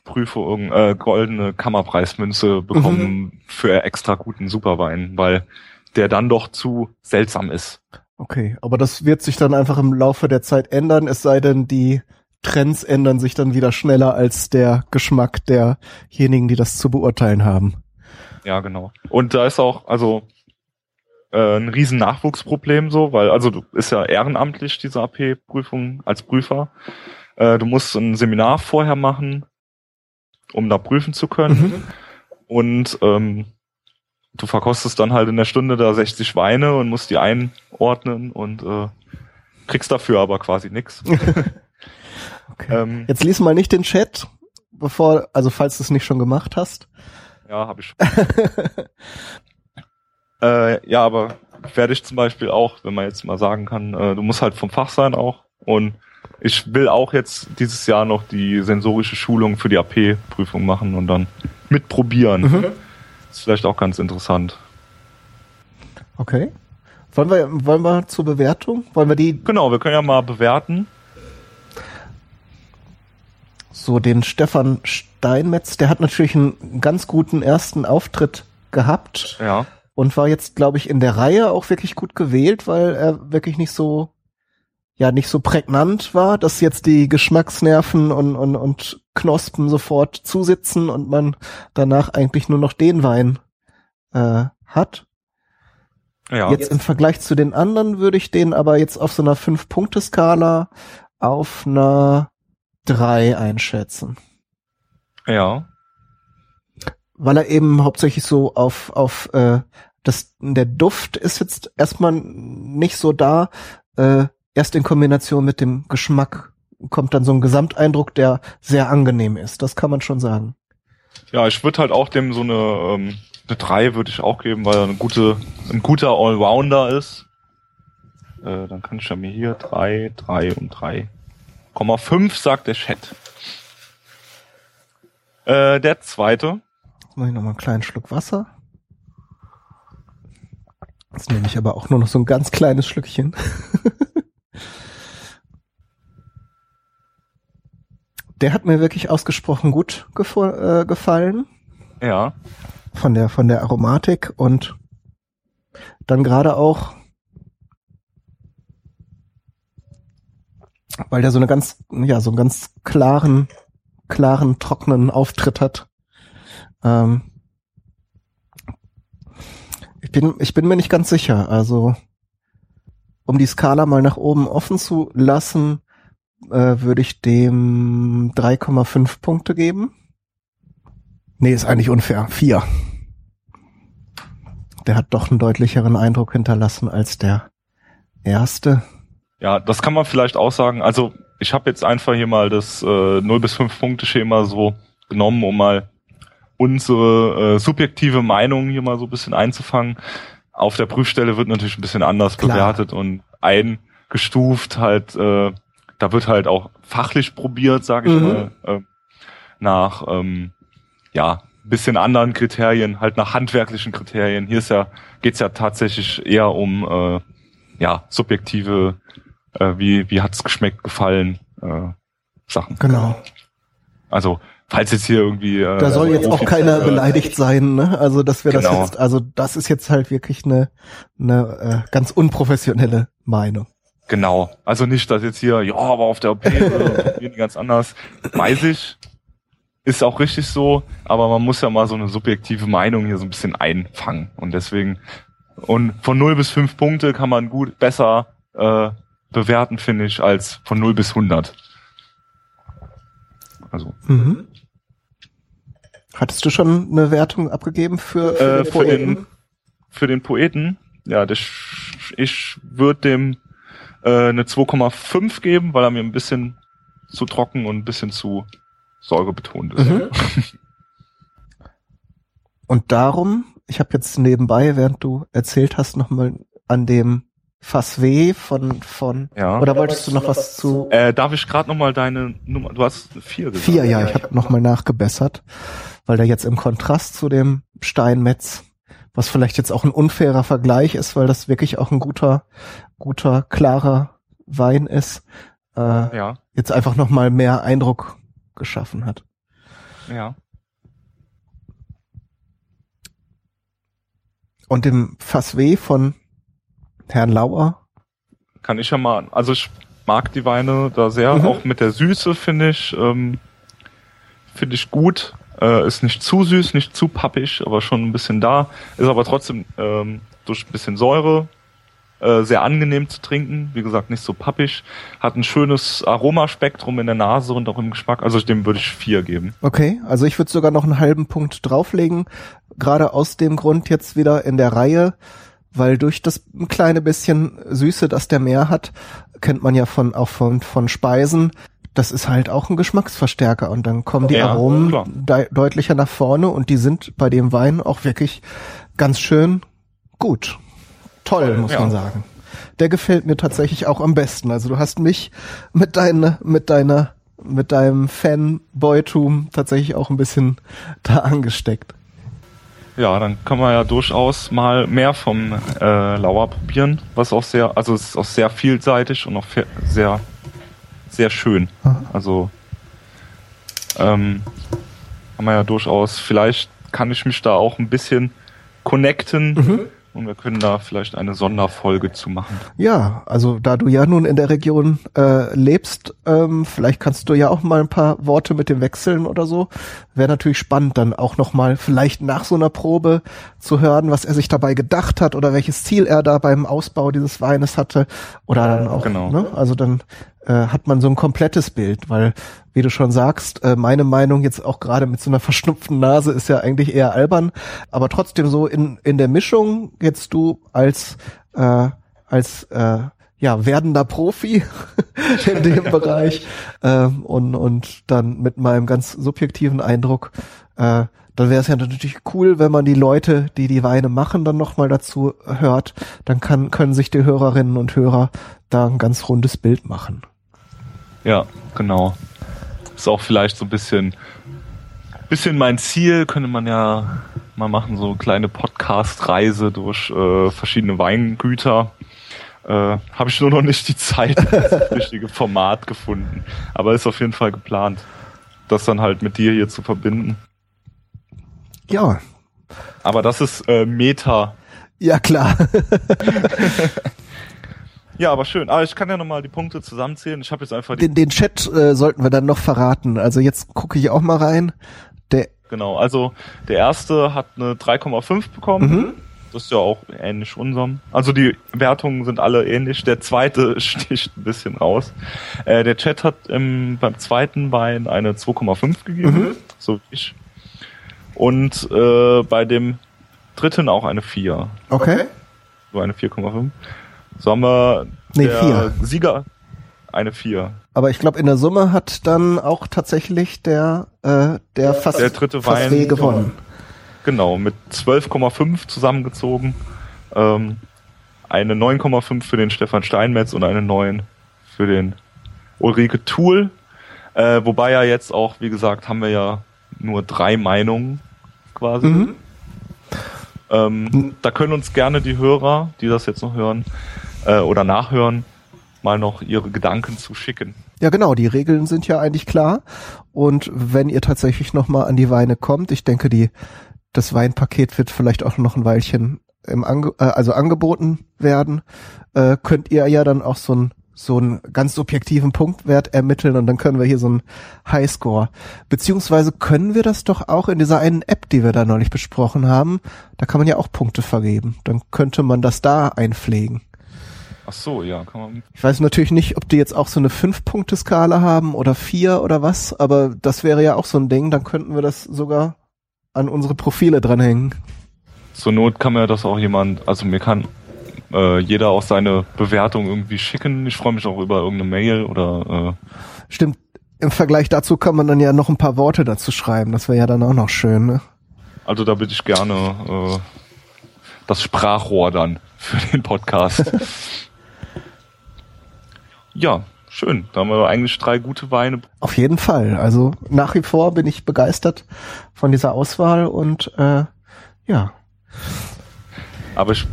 B: Prüfung, äh, goldene Kammerpreismünze bekommen mhm. für extra guten Superwein, weil der dann doch zu seltsam ist.
A: Okay, aber das wird sich dann einfach im Laufe der Zeit ändern, es sei denn, die Trends ändern sich dann wieder schneller als der Geschmack derjenigen, die das zu beurteilen haben.
B: Ja, genau. Und da ist auch, also äh, ein riesen Nachwuchsproblem so, weil also du ist ja ehrenamtlich diese AP-Prüfung als Prüfer. Äh, du musst ein Seminar vorher machen, um da prüfen zu können. Mhm. Und ähm, du verkostest dann halt in der Stunde da 60 Weine und musst die einordnen und äh, kriegst dafür aber quasi nix. <laughs>
A: okay. ähm, Jetzt lies mal nicht den Chat, bevor, also falls du es nicht schon gemacht hast.
B: Ja, habe ich schon. <laughs> äh, ja, aber fertig zum Beispiel auch, wenn man jetzt mal sagen kann, äh, du musst halt vom Fach sein auch und ich will auch jetzt dieses Jahr noch die sensorische Schulung für die AP-Prüfung machen und dann mitprobieren. Mhm. Ist vielleicht auch ganz interessant.
A: Okay. Wollen wir, wollen wir zur Bewertung? Wollen wir die?
B: Genau, wir können ja mal bewerten.
A: So, den Stefan Steinmetz, der hat natürlich einen ganz guten ersten Auftritt gehabt.
B: Ja.
A: Und war jetzt, glaube ich, in der Reihe auch wirklich gut gewählt, weil er wirklich nicht so, ja, nicht so prägnant war, dass jetzt die Geschmacksnerven und, und, und Knospen sofort zusitzen und man danach eigentlich nur noch den Wein äh, hat. Ja. Jetzt, im Vergleich zu den anderen würde ich den aber jetzt auf so einer Fünf-Punkte-Skala auf einer drei einschätzen.
B: Ja.
A: Weil er eben hauptsächlich so auf, auf äh, das, der Duft ist jetzt erstmal nicht so da, äh, erst in Kombination mit dem Geschmack kommt dann so ein Gesamteindruck, der sehr angenehm ist. Das kann man schon sagen.
B: Ja, ich würde halt auch dem so eine, ähm, eine 3 würde ich auch geben, weil er eine gute, ein guter Allrounder ist. Äh, dann kann ich ja mir hier 3, 3 und 3,5 sagt der Chat. Äh, der zweite.
A: Mache ich nochmal einen kleinen Schluck Wasser. Jetzt nehme ich aber auch nur noch so ein ganz kleines Schlückchen. <laughs> der hat mir wirklich ausgesprochen gut äh, gefallen.
B: Ja.
A: Von der, von der Aromatik und dann gerade auch, weil der so eine ganz, ja, so einen ganz klaren, klaren, trockenen Auftritt hat. Ähm, ich bin, ich bin mir nicht ganz sicher. Also, um die Skala mal nach oben offen zu lassen, äh, würde ich dem 3,5 Punkte geben. Nee, ist eigentlich unfair. Vier. Der hat doch einen deutlicheren Eindruck hinterlassen als der erste.
B: Ja, das kann man vielleicht auch sagen. Also ich habe jetzt einfach hier mal das äh, 0 bis 5 Punkte Schema so genommen, um mal unsere äh, subjektive Meinung hier mal so ein bisschen einzufangen. Auf der Prüfstelle wird natürlich ein bisschen anders Klar. bewertet und eingestuft halt, äh, da wird halt auch fachlich probiert, sage ich mhm. mal, äh, nach ähm, ja, bisschen anderen Kriterien, halt nach handwerklichen Kriterien. Hier ist ja, geht's ja tatsächlich eher um äh, ja, subjektive, äh, wie, wie hat's geschmeckt, gefallen, äh, Sachen.
A: Genau.
B: Also falls jetzt hier irgendwie.
A: Äh, da soll jetzt auch keiner beleidigt sein, ne? Also dass wir genau. das jetzt, also das ist jetzt halt wirklich eine, eine äh, ganz unprofessionelle Meinung.
B: Genau. Also nicht, dass jetzt hier, ja, aber auf der OP äh, <laughs> ganz anders. Weiß ich. Ist auch richtig so, aber man muss ja mal so eine subjektive Meinung hier so ein bisschen einfangen. Und deswegen, und von 0 bis 5 Punkte kann man gut besser äh, bewerten, finde ich, als von 0 bis 100.
A: Also. Mhm. Hattest du schon eine Wertung abgegeben für, für
B: äh, den Poeten? Für den, für den Poeten? Ja, das, ich würde dem äh, eine 2,5 geben, weil er mir ein bisschen zu trocken und ein bisschen zu säurebetont ist. Mhm.
A: Und darum, ich habe jetzt nebenbei, während du erzählt hast, nochmal an dem Fass W von von
B: ja.
A: oder wolltest du noch was zu?
B: Äh, darf ich gerade noch mal deine Nummer? Du hast vier
A: gesagt. Vier, ja. Ich habe noch mal nachgebessert, weil der jetzt im Kontrast zu dem Steinmetz, was vielleicht jetzt auch ein unfairer Vergleich ist, weil das wirklich auch ein guter, guter, klarer Wein ist. Äh, ja. Jetzt einfach noch mal mehr Eindruck geschaffen hat.
B: Ja.
A: Und dem Fass W von Herrn Lauer?
B: Kann ich ja mal, also ich mag die Weine da sehr, mhm. auch mit der Süße finde ich, ähm, finde ich gut. Äh, ist nicht zu süß, nicht zu pappig, aber schon ein bisschen da. Ist aber trotzdem ähm, durch ein bisschen Säure äh, sehr angenehm zu trinken. Wie gesagt, nicht so pappig. Hat ein schönes Aromaspektrum in der Nase und auch im Geschmack. Also dem würde ich vier geben.
A: Okay, also ich würde sogar noch einen halben Punkt drauflegen. Gerade aus dem Grund jetzt wieder in der Reihe weil durch das kleine bisschen Süße, das der Meer hat, kennt man ja von auch von von Speisen. Das ist halt auch ein Geschmacksverstärker und dann kommen die ja, Aromen de deutlicher nach vorne und die sind bei dem Wein auch wirklich ganz schön gut. Toll, muss ja. man sagen. Der gefällt mir tatsächlich auch am besten. Also du hast mich mit deiner mit deiner mit deinem Fanboytum tatsächlich auch ein bisschen da angesteckt.
B: Ja, dann kann man ja durchaus mal mehr vom äh, Lauer probieren, was auch sehr, also es ist auch sehr vielseitig und auch sehr, sehr schön. Also ähm, kann man ja durchaus, vielleicht kann ich mich da auch ein bisschen connecten mhm. Und wir können da vielleicht eine Sonderfolge zu machen.
A: Ja, also da du ja nun in der Region äh, lebst, ähm, vielleicht kannst du ja auch mal ein paar Worte mit dem wechseln oder so. Wäre natürlich spannend, dann auch noch mal vielleicht nach so einer Probe zu hören, was er sich dabei gedacht hat oder welches Ziel er da beim Ausbau dieses Weines hatte. Oder dann auch, genau. ne? Also dann äh, hat man so ein komplettes Bild, weil, wie du schon sagst, äh, meine Meinung jetzt auch gerade mit so einer <laughs> verschnupften Nase ist ja eigentlich eher albern, aber trotzdem so in, in der Mischung jetzt du als, äh, als äh, ja, werdender Profi <laughs> in dem <laughs> Bereich ähm, und, und dann mit meinem ganz subjektiven Eindruck, äh, dann wäre es ja natürlich cool, wenn man die Leute, die die Weine machen, dann nochmal dazu hört. Dann kann, können sich die Hörerinnen und Hörer da ein ganz rundes Bild machen.
B: Ja, genau. Ist auch vielleicht so ein bisschen, bisschen mein Ziel, könnte man ja mal machen, so eine kleine Podcast-Reise durch äh, verschiedene Weingüter. Äh, Habe ich nur noch nicht die Zeit, <laughs> das richtige Format gefunden. Aber ist auf jeden Fall geplant, das dann halt mit dir hier zu verbinden.
A: Ja.
B: Aber das ist äh, Meta.
A: Ja, klar. <laughs>
B: ja, aber schön. Aber ich kann ja nochmal die Punkte zusammenzählen. Ich habe jetzt einfach
A: den, den Chat äh, sollten wir dann noch verraten. Also jetzt gucke ich auch mal rein. Der
B: genau, also der erste hat eine 3,5 bekommen. Mhm. Das ist ja auch ähnlich unserem. Also die Wertungen sind alle ähnlich. Der zweite <laughs> sticht ein bisschen raus. Äh, der Chat hat im, beim zweiten Bein eine 2,5 gegeben, mhm. so wie ich. Und äh, bei dem dritten auch eine 4.
A: Okay.
B: So eine 4,5. So haben wir
A: nee, der 4.
B: Sieger eine 4.
A: Aber ich glaube, in der Summe hat dann auch tatsächlich der, äh, der fast,
B: der dritte fast
A: Wein gewonnen.
B: Genau, mit 12,5 zusammengezogen. Ähm, eine 9,5 für den Stefan Steinmetz und eine 9 für den Ulrike Tool. Äh, wobei ja jetzt auch, wie gesagt, haben wir ja nur drei Meinungen quasi. Mhm. Ähm, da können uns gerne die Hörer, die das jetzt noch hören äh, oder nachhören, mal noch ihre Gedanken zu schicken.
A: Ja, genau, die Regeln sind ja eigentlich klar. Und wenn ihr tatsächlich nochmal an die Weine kommt, ich denke, die, das Weinpaket wird vielleicht auch noch ein Weilchen im Ange äh, also angeboten werden, äh, könnt ihr ja dann auch so ein so einen ganz subjektiven Punktwert ermitteln und dann können wir hier so einen Highscore. Beziehungsweise können wir das doch auch in dieser einen App, die wir da neulich besprochen haben, da kann man ja auch Punkte vergeben. Dann könnte man das da einpflegen.
B: Ach so, ja, kann man.
A: Ich weiß natürlich nicht, ob die jetzt auch so eine Fünf-Punkte-Skala haben oder vier oder was, aber das wäre ja auch so ein Ding, dann könnten wir das sogar an unsere Profile dranhängen.
B: Zur Not kann mir das auch jemand, also mir kann äh, jeder auch seine Bewertung irgendwie schicken. Ich freue mich auch über irgendeine Mail oder. Äh
A: Stimmt. Im Vergleich dazu kann man dann ja noch ein paar Worte dazu schreiben. Das wäre ja dann auch noch schön. Ne?
B: Also da bitte ich gerne äh, das Sprachrohr dann für den Podcast. <laughs> ja, schön. Da haben wir eigentlich drei gute Weine.
A: Auf jeden Fall. Also nach wie vor bin ich begeistert von dieser Auswahl und äh, ja.
B: Aber ich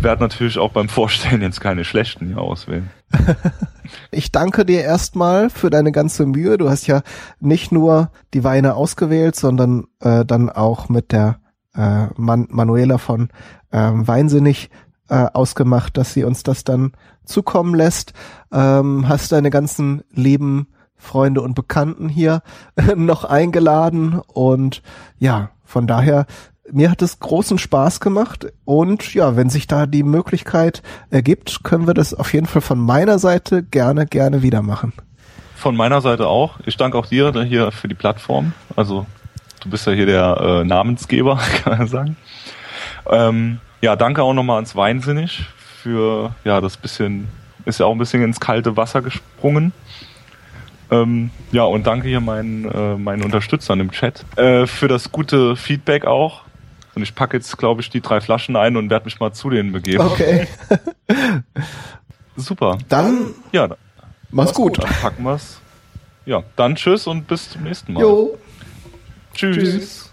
B: werde natürlich auch beim Vorstellen jetzt keine schlechten hier auswählen. <laughs>
A: ich danke dir erstmal für deine ganze Mühe. Du hast ja nicht nur die Weine ausgewählt, sondern äh, dann auch mit der äh, Man Manuela von äh, Weinsinnig äh, ausgemacht, dass sie uns das dann zukommen lässt. Ähm, hast deine ganzen lieben Freunde und Bekannten hier <laughs> noch eingeladen und ja, von daher mir hat es großen Spaß gemacht und ja, wenn sich da die Möglichkeit ergibt, können wir das auf jeden Fall von meiner Seite gerne, gerne wieder machen.
B: Von meiner Seite auch. Ich danke auch dir hier für die Plattform. Also du bist ja hier der äh, Namensgeber, <laughs> kann man sagen. Ähm, ja, danke auch nochmal ans Weinsinnig für ja das bisschen, ist ja auch ein bisschen ins kalte Wasser gesprungen. Ähm, ja, und danke hier meinen, äh, meinen Unterstützern im Chat äh, für das gute Feedback auch. Und ich packe jetzt, glaube ich, die drei Flaschen ein und werde mich mal zu denen begeben.
A: Okay. <laughs>
B: Super.
A: Dann
B: ja,
A: mach's, mach's gut.
B: gut. Dann packen wir's. Ja, dann tschüss und bis zum nächsten Mal.
A: Jo.
B: Tschüss. tschüss.